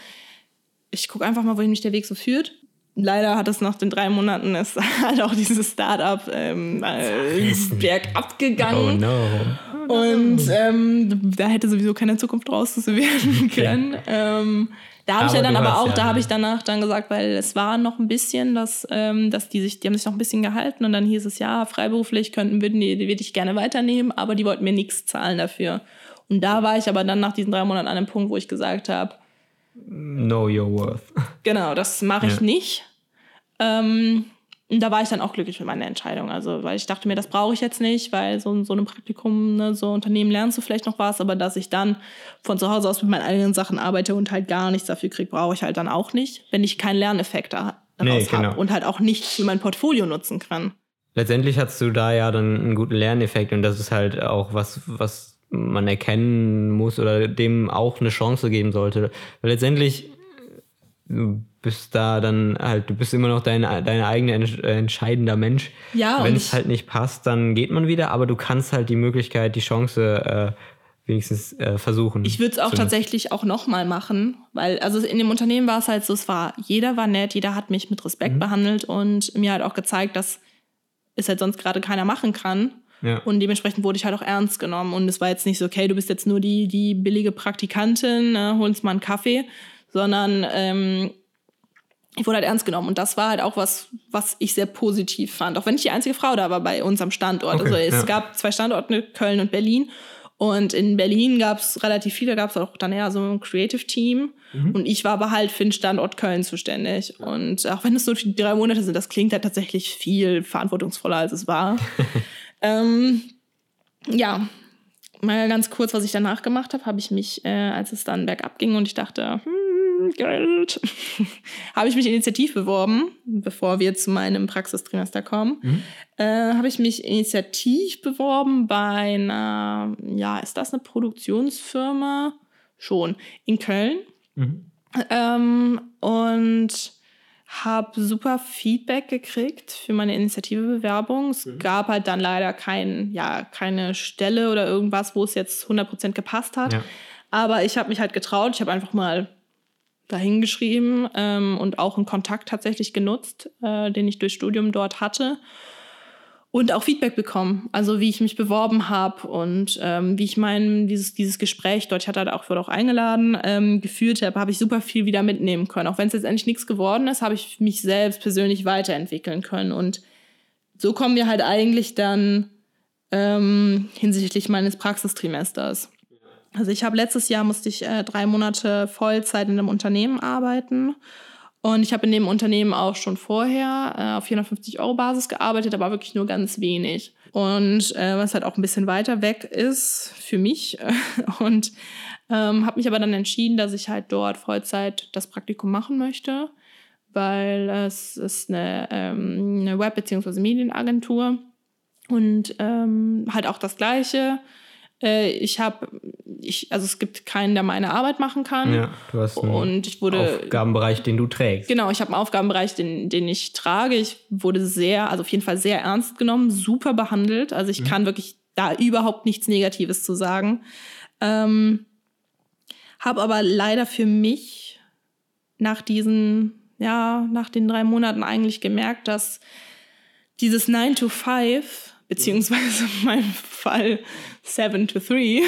ich gucke einfach mal, wohin mich der Weg so führt leider hat es nach den drei Monaten ist halt auch dieses Startup ähm, äh, bergab gegangen. Oh no. Und ähm, da hätte sowieso keine Zukunft draus werden können. Okay. Ähm, da habe ich ja dann aber auch, ja, da habe ich danach dann gesagt, weil es war noch ein bisschen, dass, ähm, dass die sich, die haben sich noch ein bisschen gehalten und dann hieß es ja, freiberuflich könnten, würden die, die würde ich gerne weiternehmen, aber die wollten mir nichts zahlen dafür. Und da war ich aber dann nach diesen drei Monaten an einem Punkt, wo ich gesagt habe, Know your worth. Genau, das mache ich ja. nicht. Ähm, und da war ich dann auch glücklich mit meiner Entscheidung. Also, weil ich dachte mir, das brauche ich jetzt nicht, weil so, so ein Praktikum, ne, so Unternehmen lernst du vielleicht noch was, aber dass ich dann von zu Hause aus mit meinen eigenen Sachen arbeite und halt gar nichts dafür kriege, brauche ich halt dann auch nicht, wenn ich keinen Lerneffekt daraus nee, genau. habe und halt auch nicht für mein Portfolio nutzen kann. Letztendlich hast du da ja dann einen guten Lerneffekt und das ist halt auch was, was man erkennen muss oder dem auch eine Chance geben sollte. Weil letztendlich bist da dann halt, du bist immer noch dein, dein eigener entscheidender Mensch. Ja, Wenn es halt nicht passt, dann geht man wieder, aber du kannst halt die Möglichkeit, die Chance äh, wenigstens äh, versuchen. Ich würde es auch tatsächlich auch nochmal machen, weil, also in dem Unternehmen war es halt so, es war, jeder war nett, jeder hat mich mit Respekt mhm. behandelt und mir halt auch gezeigt, dass es halt sonst gerade keiner machen kann. Ja. Und dementsprechend wurde ich halt auch ernst genommen. Und es war jetzt nicht so, okay, du bist jetzt nur die, die billige Praktikantin, äh, hol uns mal einen Kaffee, sondern ähm, ich wurde halt ernst genommen. Und das war halt auch was, was ich sehr positiv fand. Auch wenn ich die einzige Frau da war bei uns am Standort. Okay, also es ja. gab zwei Standorte, Köln und Berlin. Und in Berlin gab es relativ viele, gab es auch dann eher so ein Creative Team. Mhm. Und ich war aber halt für den Standort Köln zuständig. Und auch wenn es nur drei Monate sind, das klingt halt tatsächlich viel verantwortungsvoller, als es war. ähm, ja, mal ganz kurz, was ich danach gemacht habe, habe ich mich, äh, als es dann bergab ging und ich dachte, hm, Geld, habe ich mich initiativ beworben, bevor wir zu meinem Praxistrimester kommen. Mhm. Äh, habe ich mich initiativ beworben bei einer, ja, ist das eine Produktionsfirma? Schon, in Köln. Mhm. Ähm, und habe super Feedback gekriegt für meine Initiative-Bewerbung. Es mhm. gab halt dann leider kein, ja, keine Stelle oder irgendwas, wo es jetzt 100% gepasst hat. Ja. Aber ich habe mich halt getraut. Ich habe einfach mal dahingeschrieben ähm, und auch einen Kontakt tatsächlich genutzt, äh, den ich durch Studium dort hatte. Und auch Feedback bekommen, also wie ich mich beworben habe und ähm, wie ich mein dieses, dieses Gespräch dort, hatte halt auch, wurde auch eingeladen, ähm, geführt habe, habe ich super viel wieder mitnehmen können. Auch wenn es jetzt endlich nichts geworden ist, habe ich mich selbst persönlich weiterentwickeln können. Und so kommen wir halt eigentlich dann ähm, hinsichtlich meines Praxistrimesters. Also ich habe letztes Jahr musste ich äh, drei Monate Vollzeit in einem Unternehmen arbeiten. Und ich habe in dem Unternehmen auch schon vorher äh, auf 450 Euro Basis gearbeitet, aber wirklich nur ganz wenig. Und äh, was halt auch ein bisschen weiter weg ist für mich. Und ähm, habe mich aber dann entschieden, dass ich halt dort Vollzeit das Praktikum machen möchte, weil es ist eine, ähm, eine Web- bzw. Medienagentur und ähm, halt auch das Gleiche äh, ich habe, ich, also es gibt keinen, der meine Arbeit machen kann. Ja, du hast einen und ich wurde, Aufgabenbereich, den du trägst. Genau, ich habe einen Aufgabenbereich, den, den ich trage. Ich wurde sehr, also auf jeden Fall sehr ernst genommen, super behandelt. Also ich mhm. kann wirklich da überhaupt nichts Negatives zu sagen. Ähm, habe aber leider für mich nach diesen, ja, nach den drei Monaten eigentlich gemerkt, dass dieses 9 to 5 beziehungsweise in meinem Fall 7 to 3,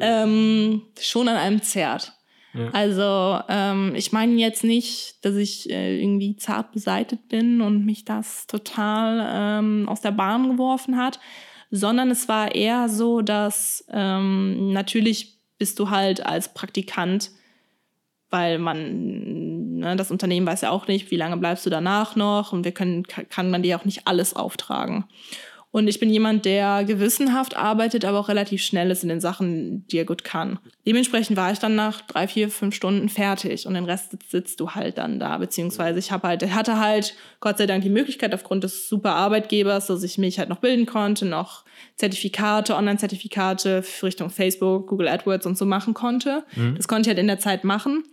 ähm, schon an einem zerrt. Ja. Also ähm, ich meine jetzt nicht, dass ich äh, irgendwie zart beseitet bin und mich das total ähm, aus der Bahn geworfen hat, sondern es war eher so, dass ähm, natürlich bist du halt als Praktikant, weil man, ne, das Unternehmen weiß ja auch nicht, wie lange bleibst du danach noch und wir können, kann man dir auch nicht alles auftragen. Und ich bin jemand, der gewissenhaft arbeitet, aber auch relativ schnell ist in den Sachen, die er gut kann. Dementsprechend war ich dann nach drei, vier, fünf Stunden fertig und den Rest sitzt, du halt dann da. Beziehungsweise ich habe halt, hatte halt Gott sei Dank die Möglichkeit aufgrund des super Arbeitgebers, dass ich mich halt noch bilden konnte, noch Zertifikate, Online-Zertifikate Richtung Facebook, Google AdWords und so machen konnte. Mhm. Das konnte ich halt in der Zeit machen.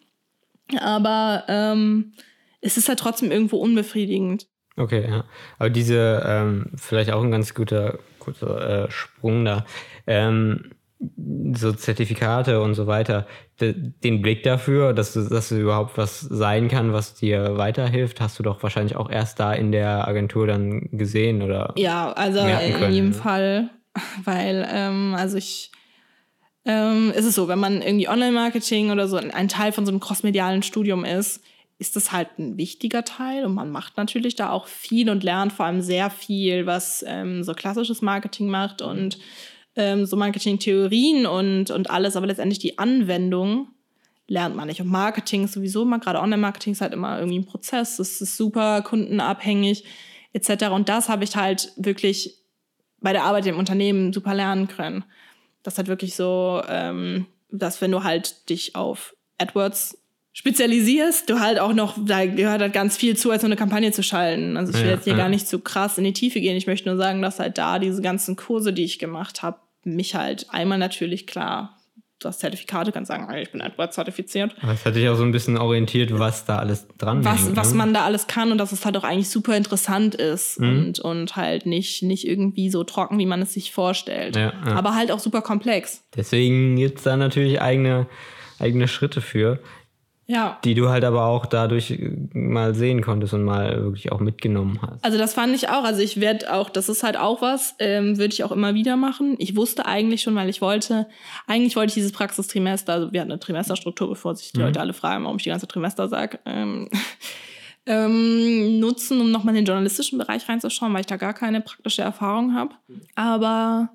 Aber ähm, es ist halt trotzdem irgendwo unbefriedigend. Okay, ja. Aber diese, ähm, vielleicht auch ein ganz guter, guter äh, Sprung da. Ähm, so Zertifikate und so weiter, de, den Blick dafür, dass du, dass du überhaupt was sein kann, was dir weiterhilft, hast du doch wahrscheinlich auch erst da in der Agentur dann gesehen oder? Ja, also in jedem Fall, weil, ähm, also ich, ähm, ist es so, wenn man irgendwie Online-Marketing oder so ein Teil von so einem crossmedialen Studium ist, ist das halt ein wichtiger Teil und man macht natürlich da auch viel und lernt vor allem sehr viel, was ähm, so klassisches Marketing macht und ähm, so Marketing-Theorien und, und alles, aber letztendlich die Anwendung lernt man nicht. Und Marketing ist sowieso immer, gerade Online-Marketing ist halt immer irgendwie ein Prozess, es ist super kundenabhängig etc. Und das habe ich halt wirklich bei der Arbeit im Unternehmen super lernen können. Das hat wirklich so, ähm, dass wenn du halt dich auf AdWords spezialisierst, du halt auch noch, da gehört halt ganz viel zu, als so eine Kampagne zu schalten. Also ich will ja, jetzt hier ja. gar nicht zu krass in die Tiefe gehen. Ich möchte nur sagen, dass halt da diese ganzen Kurse, die ich gemacht habe, mich halt einmal natürlich klar das Zertifikate kann sagen, ich bin AdWords zertifiziert. Aber es hat dich auch so ein bisschen orientiert, was da alles dran was, hängt, was ne? man da alles kann und dass es halt auch eigentlich super interessant ist mhm. und, und halt nicht, nicht irgendwie so trocken, wie man es sich vorstellt. Ja, ja. Aber halt auch super komplex. Deswegen gibt es da natürlich eigene, eigene Schritte für. Ja. Die du halt aber auch dadurch mal sehen konntest und mal wirklich auch mitgenommen hast. Also das fand ich auch. Also ich werde auch, das ist halt auch was, ähm, würde ich auch immer wieder machen. Ich wusste eigentlich schon, weil ich wollte, eigentlich wollte ich dieses Praxistrimester, also wir hatten eine Trimesterstruktur, bevor sich die mhm. Leute alle fragen, warum ich die ganze Trimester sage, ähm, ähm, nutzen, um nochmal in den journalistischen Bereich reinzuschauen, weil ich da gar keine praktische Erfahrung habe. Aber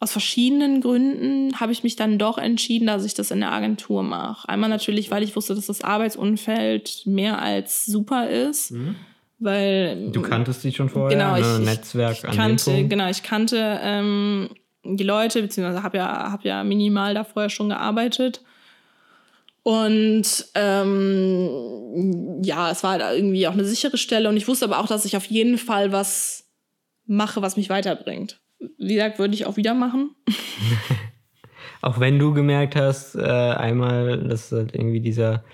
aus verschiedenen Gründen habe ich mich dann doch entschieden, dass ich das in der Agentur mache. Einmal natürlich, weil ich wusste, dass das Arbeitsumfeld mehr als super ist. Mhm. Weil, du kanntest die schon vorher, genau, ich, ne? Netzwerk ich, kannte, Genau, ich kannte ähm, die Leute, beziehungsweise habe ja, hab ja minimal da vorher schon gearbeitet. Und ähm, ja, es war halt irgendwie auch eine sichere Stelle. Und ich wusste aber auch, dass ich auf jeden Fall was mache, was mich weiterbringt wie gesagt, würde ich auch wieder machen. auch wenn du gemerkt hast, äh, einmal, dass halt irgendwie dieser,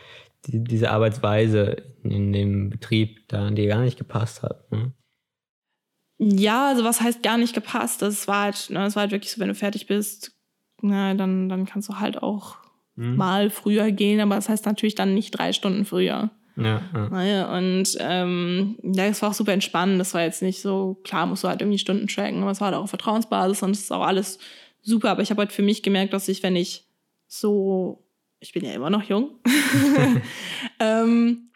die, diese Arbeitsweise in dem Betrieb da an dir gar nicht gepasst hat. Ne? Ja, also was heißt gar nicht gepasst? Das war halt, ne, das war halt wirklich so, wenn du fertig bist, na, dann, dann kannst du halt auch mhm. mal früher gehen, aber das heißt natürlich dann nicht drei Stunden früher. Ja, ja. Naja, und ähm, ja, es war auch super entspannend. Das war jetzt nicht so, klar, musst du halt irgendwie Stunden tracken, aber es war halt auch auf Vertrauensbasis und es ist auch alles super. Aber ich habe halt für mich gemerkt, dass ich, wenn ich so, ich bin ja immer noch jung, ähm,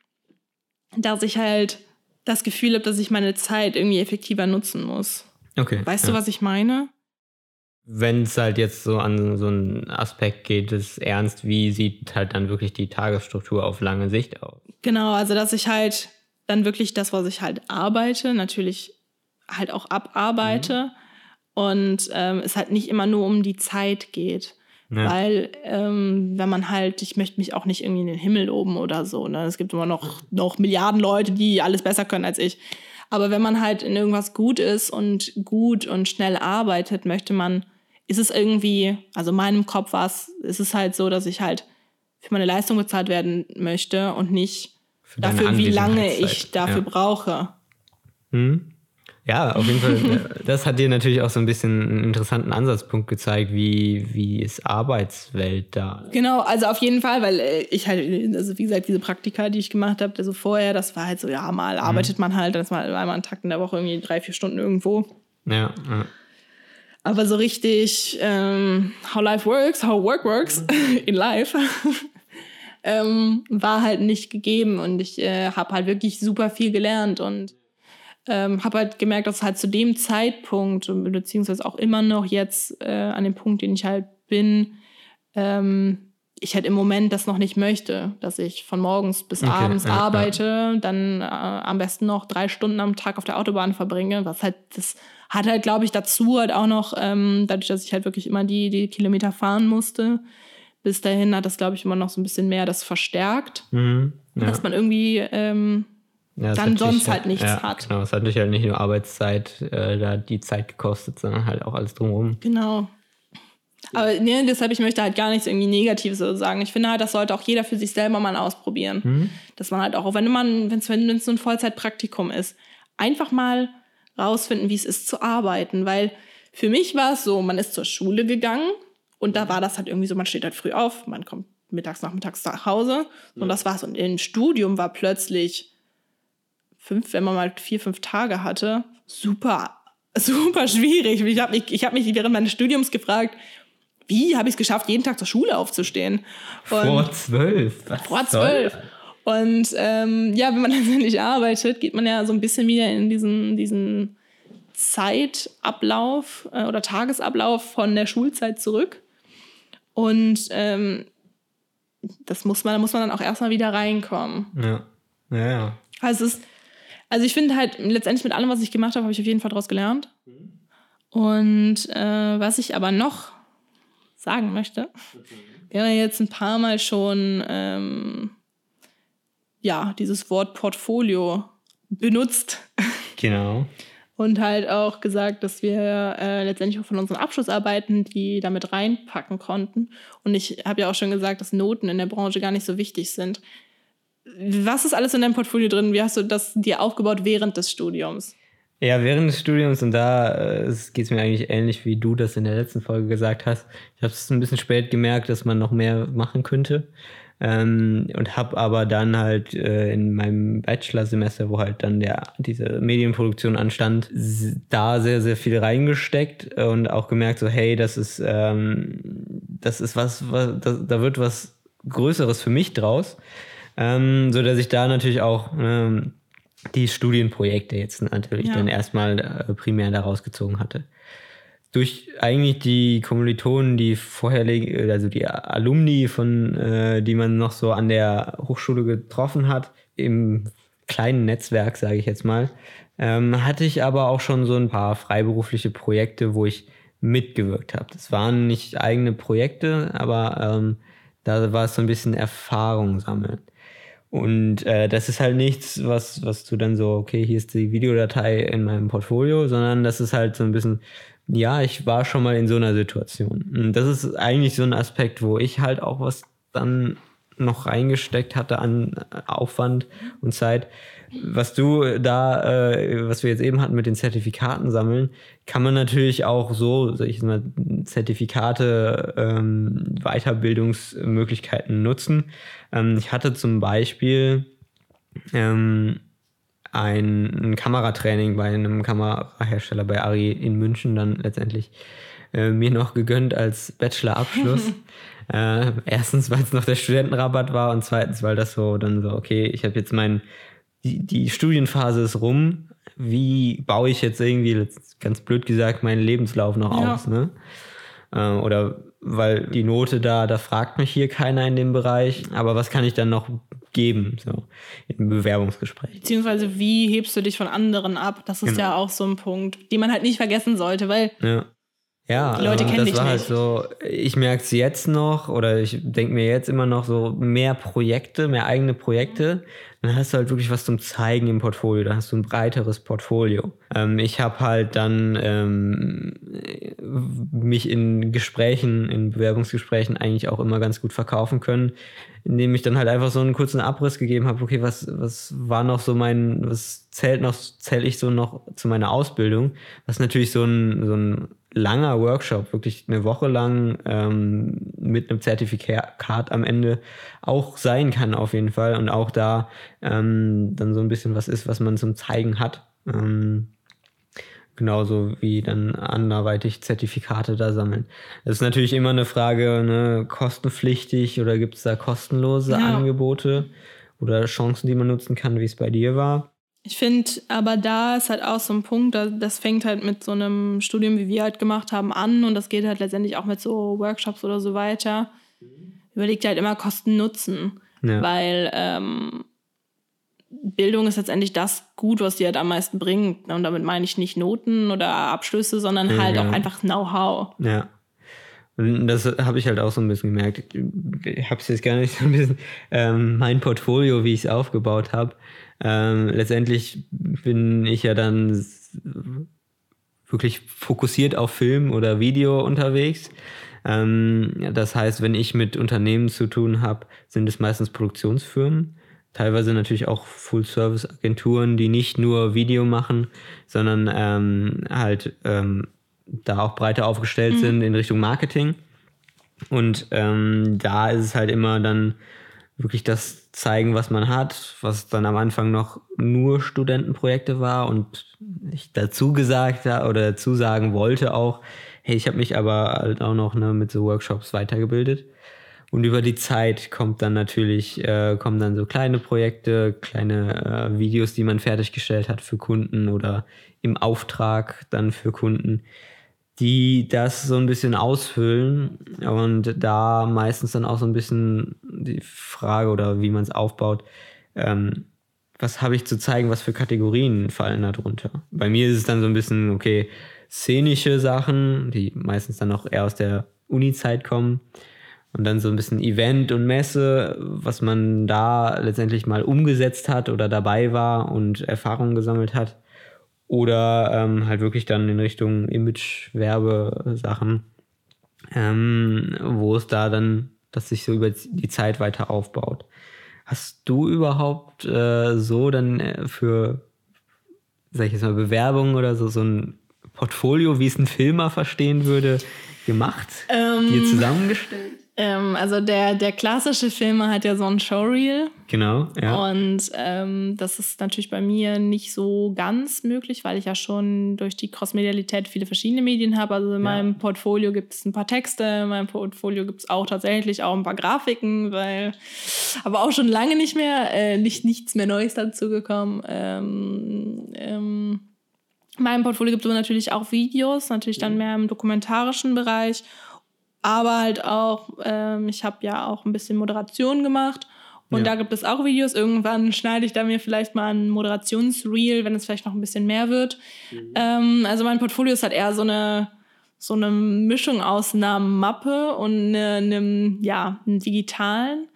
dass ich halt das Gefühl habe, dass ich meine Zeit irgendwie effektiver nutzen muss. Okay. Weißt ja. du, was ich meine? Wenn es halt jetzt so an so einen Aspekt geht, ist ernst, wie sieht halt dann wirklich die Tagesstruktur auf lange Sicht aus? Genau, also dass ich halt dann wirklich das, was ich halt arbeite, natürlich halt auch abarbeite mhm. und ähm, es halt nicht immer nur um die Zeit geht. Ja. Weil, ähm, wenn man halt, ich möchte mich auch nicht irgendwie in den Himmel loben oder so. Ne? Es gibt immer noch, noch Milliarden Leute, die alles besser können als ich. Aber wenn man halt in irgendwas gut ist und gut und schnell arbeitet, möchte man ist es irgendwie, also in meinem Kopf war es, ist es halt so, dass ich halt für meine Leistung bezahlt werden möchte und nicht dafür, wie lange ich dafür ja. brauche. Hm. Ja, auf jeden Fall. das hat dir natürlich auch so ein bisschen einen interessanten Ansatzpunkt gezeigt, wie, wie ist Arbeitswelt da. Genau, also auf jeden Fall, weil äh, ich halt, also wie gesagt, diese Praktika, die ich gemacht habe, also vorher, das war halt so, ja, mal arbeitet mhm. man halt, dann ist mal einmal einen Tag in der Woche irgendwie drei, vier Stunden irgendwo. Ja, ja. Aber so richtig ähm, how life works, how work works in life ähm, war halt nicht gegeben. Und ich äh, habe halt wirklich super viel gelernt und ähm, habe halt gemerkt, dass halt zu dem Zeitpunkt, beziehungsweise auch immer noch jetzt äh, an dem Punkt, den ich halt bin, ähm, ich halt im Moment das noch nicht möchte, dass ich von morgens bis okay, abends ja, arbeite, ja. dann äh, am besten noch drei Stunden am Tag auf der Autobahn verbringe, was halt, das hat halt, glaube ich, dazu halt auch noch, ähm, dadurch, dass ich halt wirklich immer die, die Kilometer fahren musste, bis dahin hat das, glaube ich, immer noch so ein bisschen mehr das verstärkt, mhm, ja. dass man irgendwie ähm, dann sonst halt nichts hat. Genau, es hat natürlich halt nicht nur Arbeitszeit, äh, da die Zeit gekostet, sondern halt auch alles drumherum. Genau. Aber ne, deshalb, ich möchte halt gar nichts irgendwie Negatives so sagen. Ich finde halt, das sollte auch jeder für sich selber mal ausprobieren. Mhm. Dass man halt auch, wenn man, wenn es so ein Vollzeitpraktikum ist, einfach mal rausfinden, wie es ist zu arbeiten. Weil für mich war es so, man ist zur Schule gegangen und da war das halt irgendwie so, man steht halt früh auf, man kommt mittags, nachmittags nach Hause und mhm. das war's. Und im Studium war plötzlich fünf, wenn man mal vier, fünf Tage hatte, super, super schwierig. Ich habe mich, hab mich während meines Studiums gefragt, wie habe ich es geschafft, jeden Tag zur Schule aufzustehen? Und vor zwölf. Was vor zwölf. Und ähm, ja, wenn man dann nicht arbeitet, geht man ja so ein bisschen wieder in diesen, diesen Zeitablauf äh, oder Tagesablauf von der Schulzeit zurück. Und ähm, das muss man, da muss man dann auch erstmal wieder reinkommen. Ja. Ja, ja. Also, ist, also ich finde halt, letztendlich mit allem, was ich gemacht habe, habe ich auf jeden Fall daraus gelernt. Und äh, was ich aber noch sagen möchte. Wir haben ja jetzt ein paar Mal schon ähm, ja, dieses Wort Portfolio benutzt. Genau. Und halt auch gesagt, dass wir äh, letztendlich auch von unseren Abschlussarbeiten die damit reinpacken konnten. Und ich habe ja auch schon gesagt, dass Noten in der Branche gar nicht so wichtig sind. Was ist alles in deinem Portfolio drin? Wie hast du das dir aufgebaut während des Studiums? Ja, während des Studiums und da äh, geht es mir eigentlich ähnlich, wie du das in der letzten Folge gesagt hast. Ich habe es ein bisschen spät gemerkt, dass man noch mehr machen könnte. Ähm, und habe aber dann halt äh, in meinem Bachelorsemester, wo halt dann der, diese Medienproduktion anstand, da sehr, sehr viel reingesteckt und auch gemerkt, so, hey, das ist, ähm, das ist was, was das, da wird was Größeres für mich draus. Ähm, so dass ich da natürlich auch ähm, die Studienprojekte jetzt natürlich ja. dann erstmal äh, primär daraus gezogen hatte. Durch eigentlich die Kommilitonen, die vorher, also die Alumni von, äh, die man noch so an der Hochschule getroffen hat, im kleinen Netzwerk, sage ich jetzt mal, ähm, hatte ich aber auch schon so ein paar freiberufliche Projekte, wo ich mitgewirkt habe. Das waren nicht eigene Projekte, aber ähm, da war es so ein bisschen Erfahrung sammeln. Und äh, das ist halt nichts, was, was du dann so, okay, hier ist die Videodatei in meinem Portfolio, sondern das ist halt so ein bisschen, ja, ich war schon mal in so einer Situation. Und das ist eigentlich so ein Aspekt, wo ich halt auch was dann noch reingesteckt hatte an Aufwand und Zeit. Was du da, äh, was wir jetzt eben hatten mit den Zertifikaten sammeln, kann man natürlich auch so, sag ich mal, Zertifikate, ähm, Weiterbildungsmöglichkeiten nutzen. Ähm, ich hatte zum Beispiel ähm, ein, ein, Kameratraining bei einem Kamerahersteller bei Ari in München dann letztendlich äh, mir noch gegönnt als Bachelorabschluss. äh, erstens, weil es noch der Studentenrabatt war und zweitens, weil das so dann so, okay, ich habe jetzt mein, die, die Studienphase ist rum, wie baue ich jetzt irgendwie, ganz blöd gesagt, meinen Lebenslauf noch ja. aus, ne? Äh, oder weil die Note da, da fragt mich hier keiner in dem Bereich, aber was kann ich dann noch geben, so im Bewerbungsgespräch. Beziehungsweise wie hebst du dich von anderen ab? Das ist genau. ja auch so ein Punkt, den man halt nicht vergessen sollte, weil ja. Ja, die Leute kennen das war halt nicht. halt so, ich merke es jetzt noch oder ich denke mir jetzt immer noch so mehr Projekte, mehr eigene Projekte. Dann hast du halt wirklich was zum Zeigen im Portfolio, da hast du ein breiteres Portfolio. Ähm, ich habe halt dann ähm, mich in Gesprächen, in Bewerbungsgesprächen eigentlich auch immer ganz gut verkaufen können, indem ich dann halt einfach so einen kurzen Abriss gegeben habe, okay, was, was war noch so mein, was zählt noch, zähle ich so noch zu meiner Ausbildung, was natürlich so ein, so ein langer Workshop, wirklich eine Woche lang ähm, mit einem Zertifikat am Ende auch sein kann auf jeden Fall und auch da ähm, dann so ein bisschen was ist, was man zum Zeigen hat. Ähm, genauso wie dann anderweitig Zertifikate da sammeln. Das ist natürlich immer eine Frage, ne, kostenpflichtig oder gibt es da kostenlose ja. Angebote oder Chancen, die man nutzen kann, wie es bei dir war. Ich finde, aber da ist halt auch so ein Punkt, das fängt halt mit so einem Studium, wie wir halt gemacht haben, an und das geht halt letztendlich auch mit so Workshops oder so weiter. überleg dir halt immer Kosten-Nutzen. Ja. Weil ähm, Bildung ist letztendlich das Gut, was dir halt am meisten bringt. Und damit meine ich nicht Noten oder Abschlüsse, sondern ja, halt auch einfach Know-how. Ja. Und das habe ich halt auch so ein bisschen gemerkt. Ich habe es jetzt gar nicht so ein bisschen, ähm, mein Portfolio, wie ich es aufgebaut habe. Ähm, letztendlich bin ich ja dann wirklich fokussiert auf Film oder Video unterwegs. Ähm, das heißt, wenn ich mit Unternehmen zu tun habe, sind es meistens Produktionsfirmen. Teilweise natürlich auch Full-Service-Agenturen, die nicht nur Video machen, sondern ähm, halt ähm, da auch breiter aufgestellt mhm. sind in Richtung Marketing. Und ähm, da ist es halt immer dann wirklich das zeigen, was man hat, was dann am Anfang noch nur Studentenprojekte war und ich dazu gesagt oder dazu sagen wollte auch, hey, ich habe mich aber halt auch noch ne, mit so Workshops weitergebildet. Und über die Zeit kommt dann natürlich, äh, kommen dann so kleine Projekte, kleine äh, Videos, die man fertiggestellt hat für Kunden oder im Auftrag dann für Kunden, die das so ein bisschen ausfüllen und da meistens dann auch so ein bisschen die Frage oder wie man es aufbaut, ähm, was habe ich zu zeigen, was für Kategorien fallen da drunter. Bei mir ist es dann so ein bisschen, okay, szenische Sachen, die meistens dann auch eher aus der Uni-Zeit kommen und dann so ein bisschen Event und Messe, was man da letztendlich mal umgesetzt hat oder dabei war und Erfahrungen gesammelt hat. Oder ähm, halt wirklich dann in Richtung Image-Werbesachen, ähm, wo es da dann, dass sich so über die Zeit weiter aufbaut. Hast du überhaupt äh, so dann äh, für, sag ich jetzt mal, Bewerbungen oder so, so ein Portfolio, wie es ein Filmer verstehen würde, gemacht? Ähm, dir zusammengestellt? Ähm, also der, der klassische Filmer hat ja so ein Showreel. Genau, ja. Und ähm, das ist natürlich bei mir nicht so ganz möglich, weil ich ja schon durch die Crossmedialität viele verschiedene Medien habe. Also in ja. meinem Portfolio gibt es ein paar Texte, in meinem Portfolio gibt es auch tatsächlich auch ein paar Grafiken, weil aber auch schon lange nicht mehr, äh, nicht, nichts mehr Neues dazu gekommen. Ähm, ähm, in meinem Portfolio gibt es aber natürlich auch Videos, natürlich dann mehr im dokumentarischen Bereich aber halt auch, ähm, ich habe ja auch ein bisschen Moderation gemacht. Und ja. da gibt es auch Videos. Irgendwann schneide ich da mir vielleicht mal ein Moderationsreel, wenn es vielleicht noch ein bisschen mehr wird. Mhm. Ähm, also mein Portfolio ist halt eher so eine, so eine Mischung aus einer Mappe und einem, ja, einem digitalen.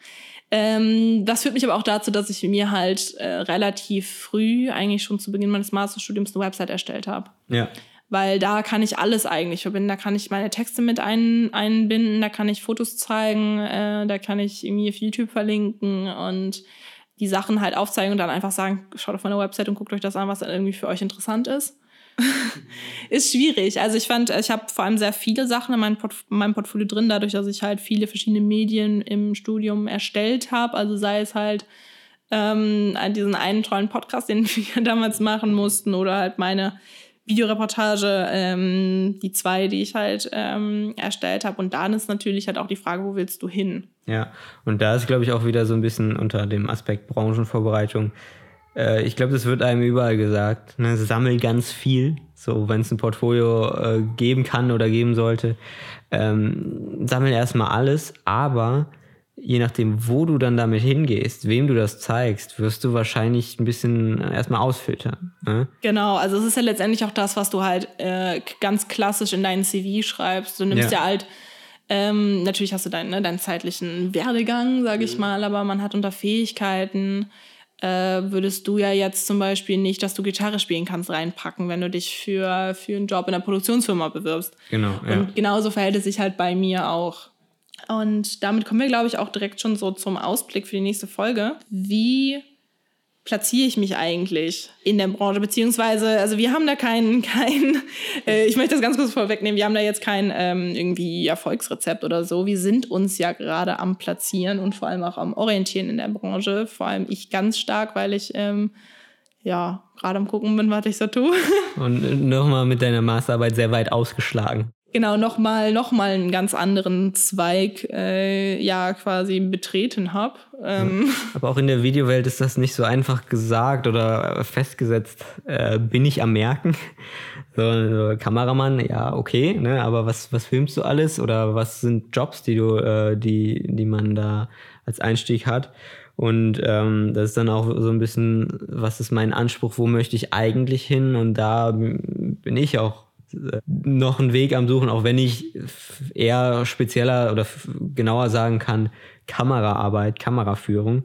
Ähm, das führt mich aber auch dazu, dass ich mir halt äh, relativ früh, eigentlich schon zu Beginn meines Masterstudiums, eine Website erstellt habe. Ja weil da kann ich alles eigentlich verbinden. Da kann ich meine Texte mit ein, einbinden, da kann ich Fotos zeigen, äh, da kann ich irgendwie auf YouTube verlinken und die Sachen halt aufzeigen und dann einfach sagen, schaut auf meine Website und guckt euch das an, was irgendwie für euch interessant ist. ist schwierig. Also ich fand, ich habe vor allem sehr viele Sachen in meinem, Port in meinem Portfolio drin, dadurch, dass ich halt viele verschiedene Medien im Studium erstellt habe. Also sei es halt ähm, diesen einen tollen Podcast, den wir damals machen mussten, oder halt meine Videoreportage, ähm, die zwei, die ich halt ähm, erstellt habe. Und dann ist natürlich halt auch die Frage, wo willst du hin? Ja, und da ist, glaube ich, auch wieder so ein bisschen unter dem Aspekt Branchenvorbereitung. Äh, ich glaube, das wird einem überall gesagt. Ne? Sammel ganz viel, so wenn es ein Portfolio äh, geben kann oder geben sollte. Ähm, sammel erstmal alles, aber je nachdem, wo du dann damit hingehst, wem du das zeigst, wirst du wahrscheinlich ein bisschen erstmal ausfiltern. Ne? Genau, also es ist ja letztendlich auch das, was du halt äh, ganz klassisch in deinen CV schreibst. Du nimmst ja, ja halt, ähm, natürlich hast du deinen, ne, deinen zeitlichen Werdegang, sage ich mhm. mal, aber man hat unter Fähigkeiten, äh, würdest du ja jetzt zum Beispiel nicht, dass du Gitarre spielen kannst, reinpacken, wenn du dich für, für einen Job in einer Produktionsfirma bewirbst. Genau. Ja. Und genauso verhält es sich halt bei mir auch. Und damit kommen wir, glaube ich, auch direkt schon so zum Ausblick für die nächste Folge. Wie platziere ich mich eigentlich in der Branche? Beziehungsweise, also wir haben da kein, kein äh, ich möchte das ganz kurz vorwegnehmen, wir haben da jetzt kein ähm, irgendwie Erfolgsrezept oder so. Wir sind uns ja gerade am Platzieren und vor allem auch am Orientieren in der Branche. Vor allem ich ganz stark, weil ich ähm, ja gerade am gucken bin, was ich so tue. Und nochmal mit deiner Masterarbeit sehr weit ausgeschlagen. Genau nochmal noch mal einen ganz anderen Zweig äh, ja quasi betreten habe. Ähm. Aber auch in der Videowelt ist das nicht so einfach gesagt oder festgesetzt. Äh, bin ich am Merken? So, Kameramann, ja, okay, ne, aber was, was filmst du alles oder was sind Jobs, die du, äh, die, die man da als Einstieg hat? Und ähm, das ist dann auch so ein bisschen, was ist mein Anspruch, wo möchte ich eigentlich hin? Und da bin ich auch noch einen Weg am Suchen, auch wenn ich eher spezieller oder genauer sagen kann, Kameraarbeit, Kameraführung.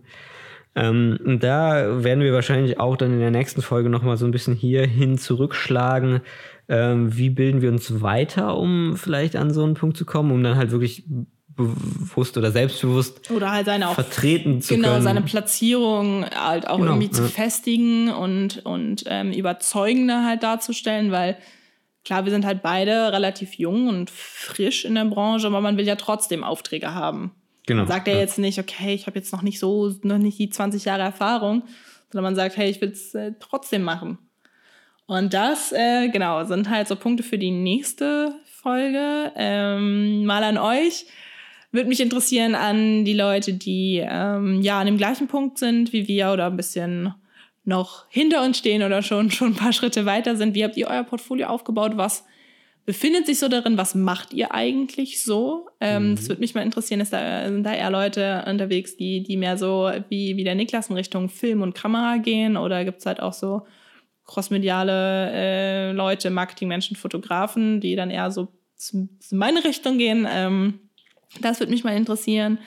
Ähm, und da werden wir wahrscheinlich auch dann in der nächsten Folge nochmal so ein bisschen hierhin zurückschlagen. Ähm, wie bilden wir uns weiter, um vielleicht an so einen Punkt zu kommen, um dann halt wirklich bewusst oder selbstbewusst oder halt seine auch, vertreten zu genau, können. Genau, seine Platzierung halt auch genau, irgendwie zu festigen und, und ähm, überzeugender halt darzustellen, weil klar, wir sind halt beide relativ jung und frisch in der Branche, aber man will ja trotzdem Aufträge haben. Genau. Man sagt ja, ja. jetzt nicht, okay, ich habe jetzt noch nicht so, noch nicht die 20 Jahre Erfahrung, sondern man sagt, hey, ich will es äh, trotzdem machen. Und das, äh, genau, sind halt so Punkte für die nächste Folge. Ähm, mal an euch. Würde mich interessieren an die Leute, die ähm, ja an dem gleichen Punkt sind wie wir oder ein bisschen noch hinter uns stehen oder schon, schon ein paar Schritte weiter sind. Wie habt ihr euer Portfolio aufgebaut? Was befindet sich so darin? Was macht ihr eigentlich so? Ähm, mhm. Das würde mich mal interessieren. Ist da, sind da eher Leute unterwegs, die, die mehr so wie, wie der Niklas in Richtung Film und Kamera gehen? Oder gibt es halt auch so crossmediale äh, Leute, Marketingmenschen, Fotografen, die dann eher so zu, zu meine Richtung gehen? Ähm, das würde mich mal interessieren.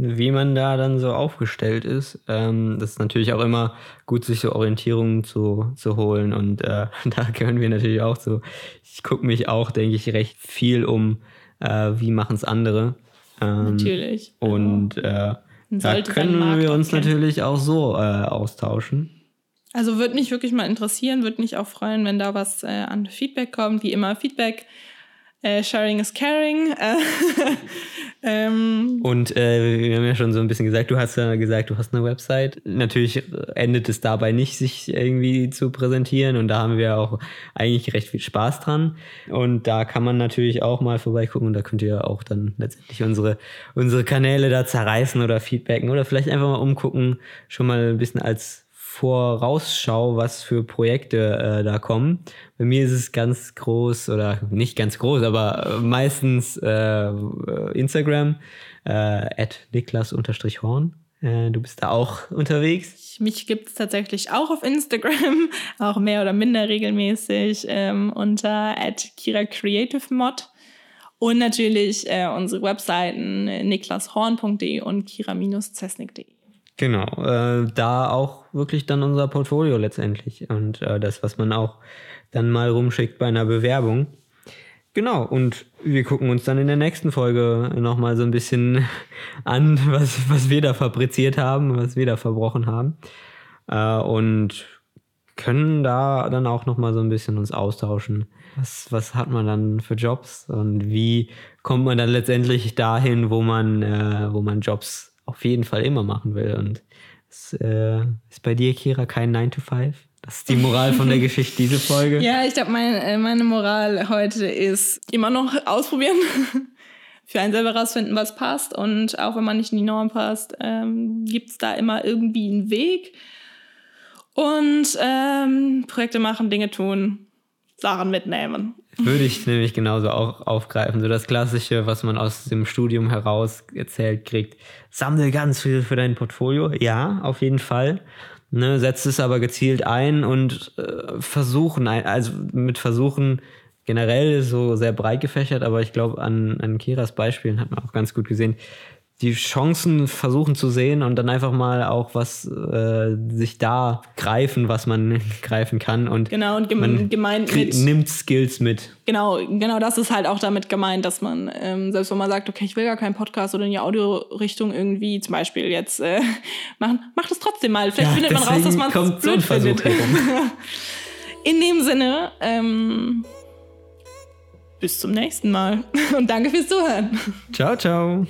Wie man da dann so aufgestellt ist. Ähm, das ist natürlich auch immer gut, sich so Orientierungen zu, zu holen. Und äh, da gehören wir natürlich auch zu. Ich gucke mich auch, denke ich, recht viel um, äh, wie machen es andere. Ähm, natürlich. Und äh, da können wir uns natürlich auch so äh, austauschen. Also würde mich wirklich mal interessieren, würde mich auch freuen, wenn da was äh, an Feedback kommt. Wie immer, Feedback äh, sharing is caring. Äh, ähm. Und äh, wir haben ja schon so ein bisschen gesagt, du hast ja gesagt, du hast eine Website. Natürlich endet es dabei nicht, sich irgendwie zu präsentieren. Und da haben wir auch eigentlich recht viel Spaß dran. Und da kann man natürlich auch mal vorbeigucken. Und da könnt ihr auch dann letztendlich unsere, unsere Kanäle da zerreißen oder feedbacken oder vielleicht einfach mal umgucken, schon mal ein bisschen als Vorausschau, was für Projekte äh, da kommen. Bei mir ist es ganz groß oder nicht ganz groß, aber äh, meistens äh, Instagram äh, niklas-horn. Äh, du bist da auch unterwegs. Mich gibt es tatsächlich auch auf Instagram, auch mehr oder minder regelmäßig ähm, unter at Kira Creative Mod. Und natürlich äh, unsere Webseiten niklashorn.de und kira-zesnik.de. Genau, äh, da auch wirklich dann unser Portfolio letztendlich und äh, das, was man auch dann mal rumschickt bei einer Bewerbung. Genau, und wir gucken uns dann in der nächsten Folge nochmal so ein bisschen an, was, was wir da fabriziert haben, was wir da verbrochen haben. Äh, und können da dann auch nochmal so ein bisschen uns austauschen. Was, was hat man dann für Jobs und wie kommt man dann letztendlich dahin, wo man, äh, wo man Jobs auf jeden Fall immer machen will. Und es äh, ist bei dir, Kira, kein 9 to 5? Das ist die Moral von der Geschichte, diese Folge. Ja, ich glaube, mein, äh, meine Moral heute ist immer noch ausprobieren. Für einen selber rausfinden, was passt. Und auch wenn man nicht in die Norm passt, ähm, gibt es da immer irgendwie einen Weg. Und ähm, Projekte machen, Dinge tun, Sachen mitnehmen. Würde ich nämlich genauso auch aufgreifen. So das Klassische, was man aus dem Studium heraus erzählt kriegt. Sammle ganz viel für dein Portfolio. Ja, auf jeden Fall. Ne, setzt es aber gezielt ein und äh, versuchen, also mit Versuchen generell so sehr breit gefächert, aber ich glaube, an, an Kiras Beispielen hat man auch ganz gut gesehen, die Chancen versuchen zu sehen und dann einfach mal auch was äh, sich da greifen, was man greifen kann und genau und gem gemeint mit nimmt Skills mit. Genau, genau das ist halt auch damit gemeint, dass man ähm, selbst wenn man sagt, okay, ich will gar keinen Podcast oder in die Audiorichtung irgendwie zum Beispiel jetzt äh, machen, macht es trotzdem mal. Vielleicht ja, findet man raus, dass man es blöd so findet. in dem Sinne. Ähm, bis zum nächsten Mal und danke fürs Zuhören. Ciao, ciao.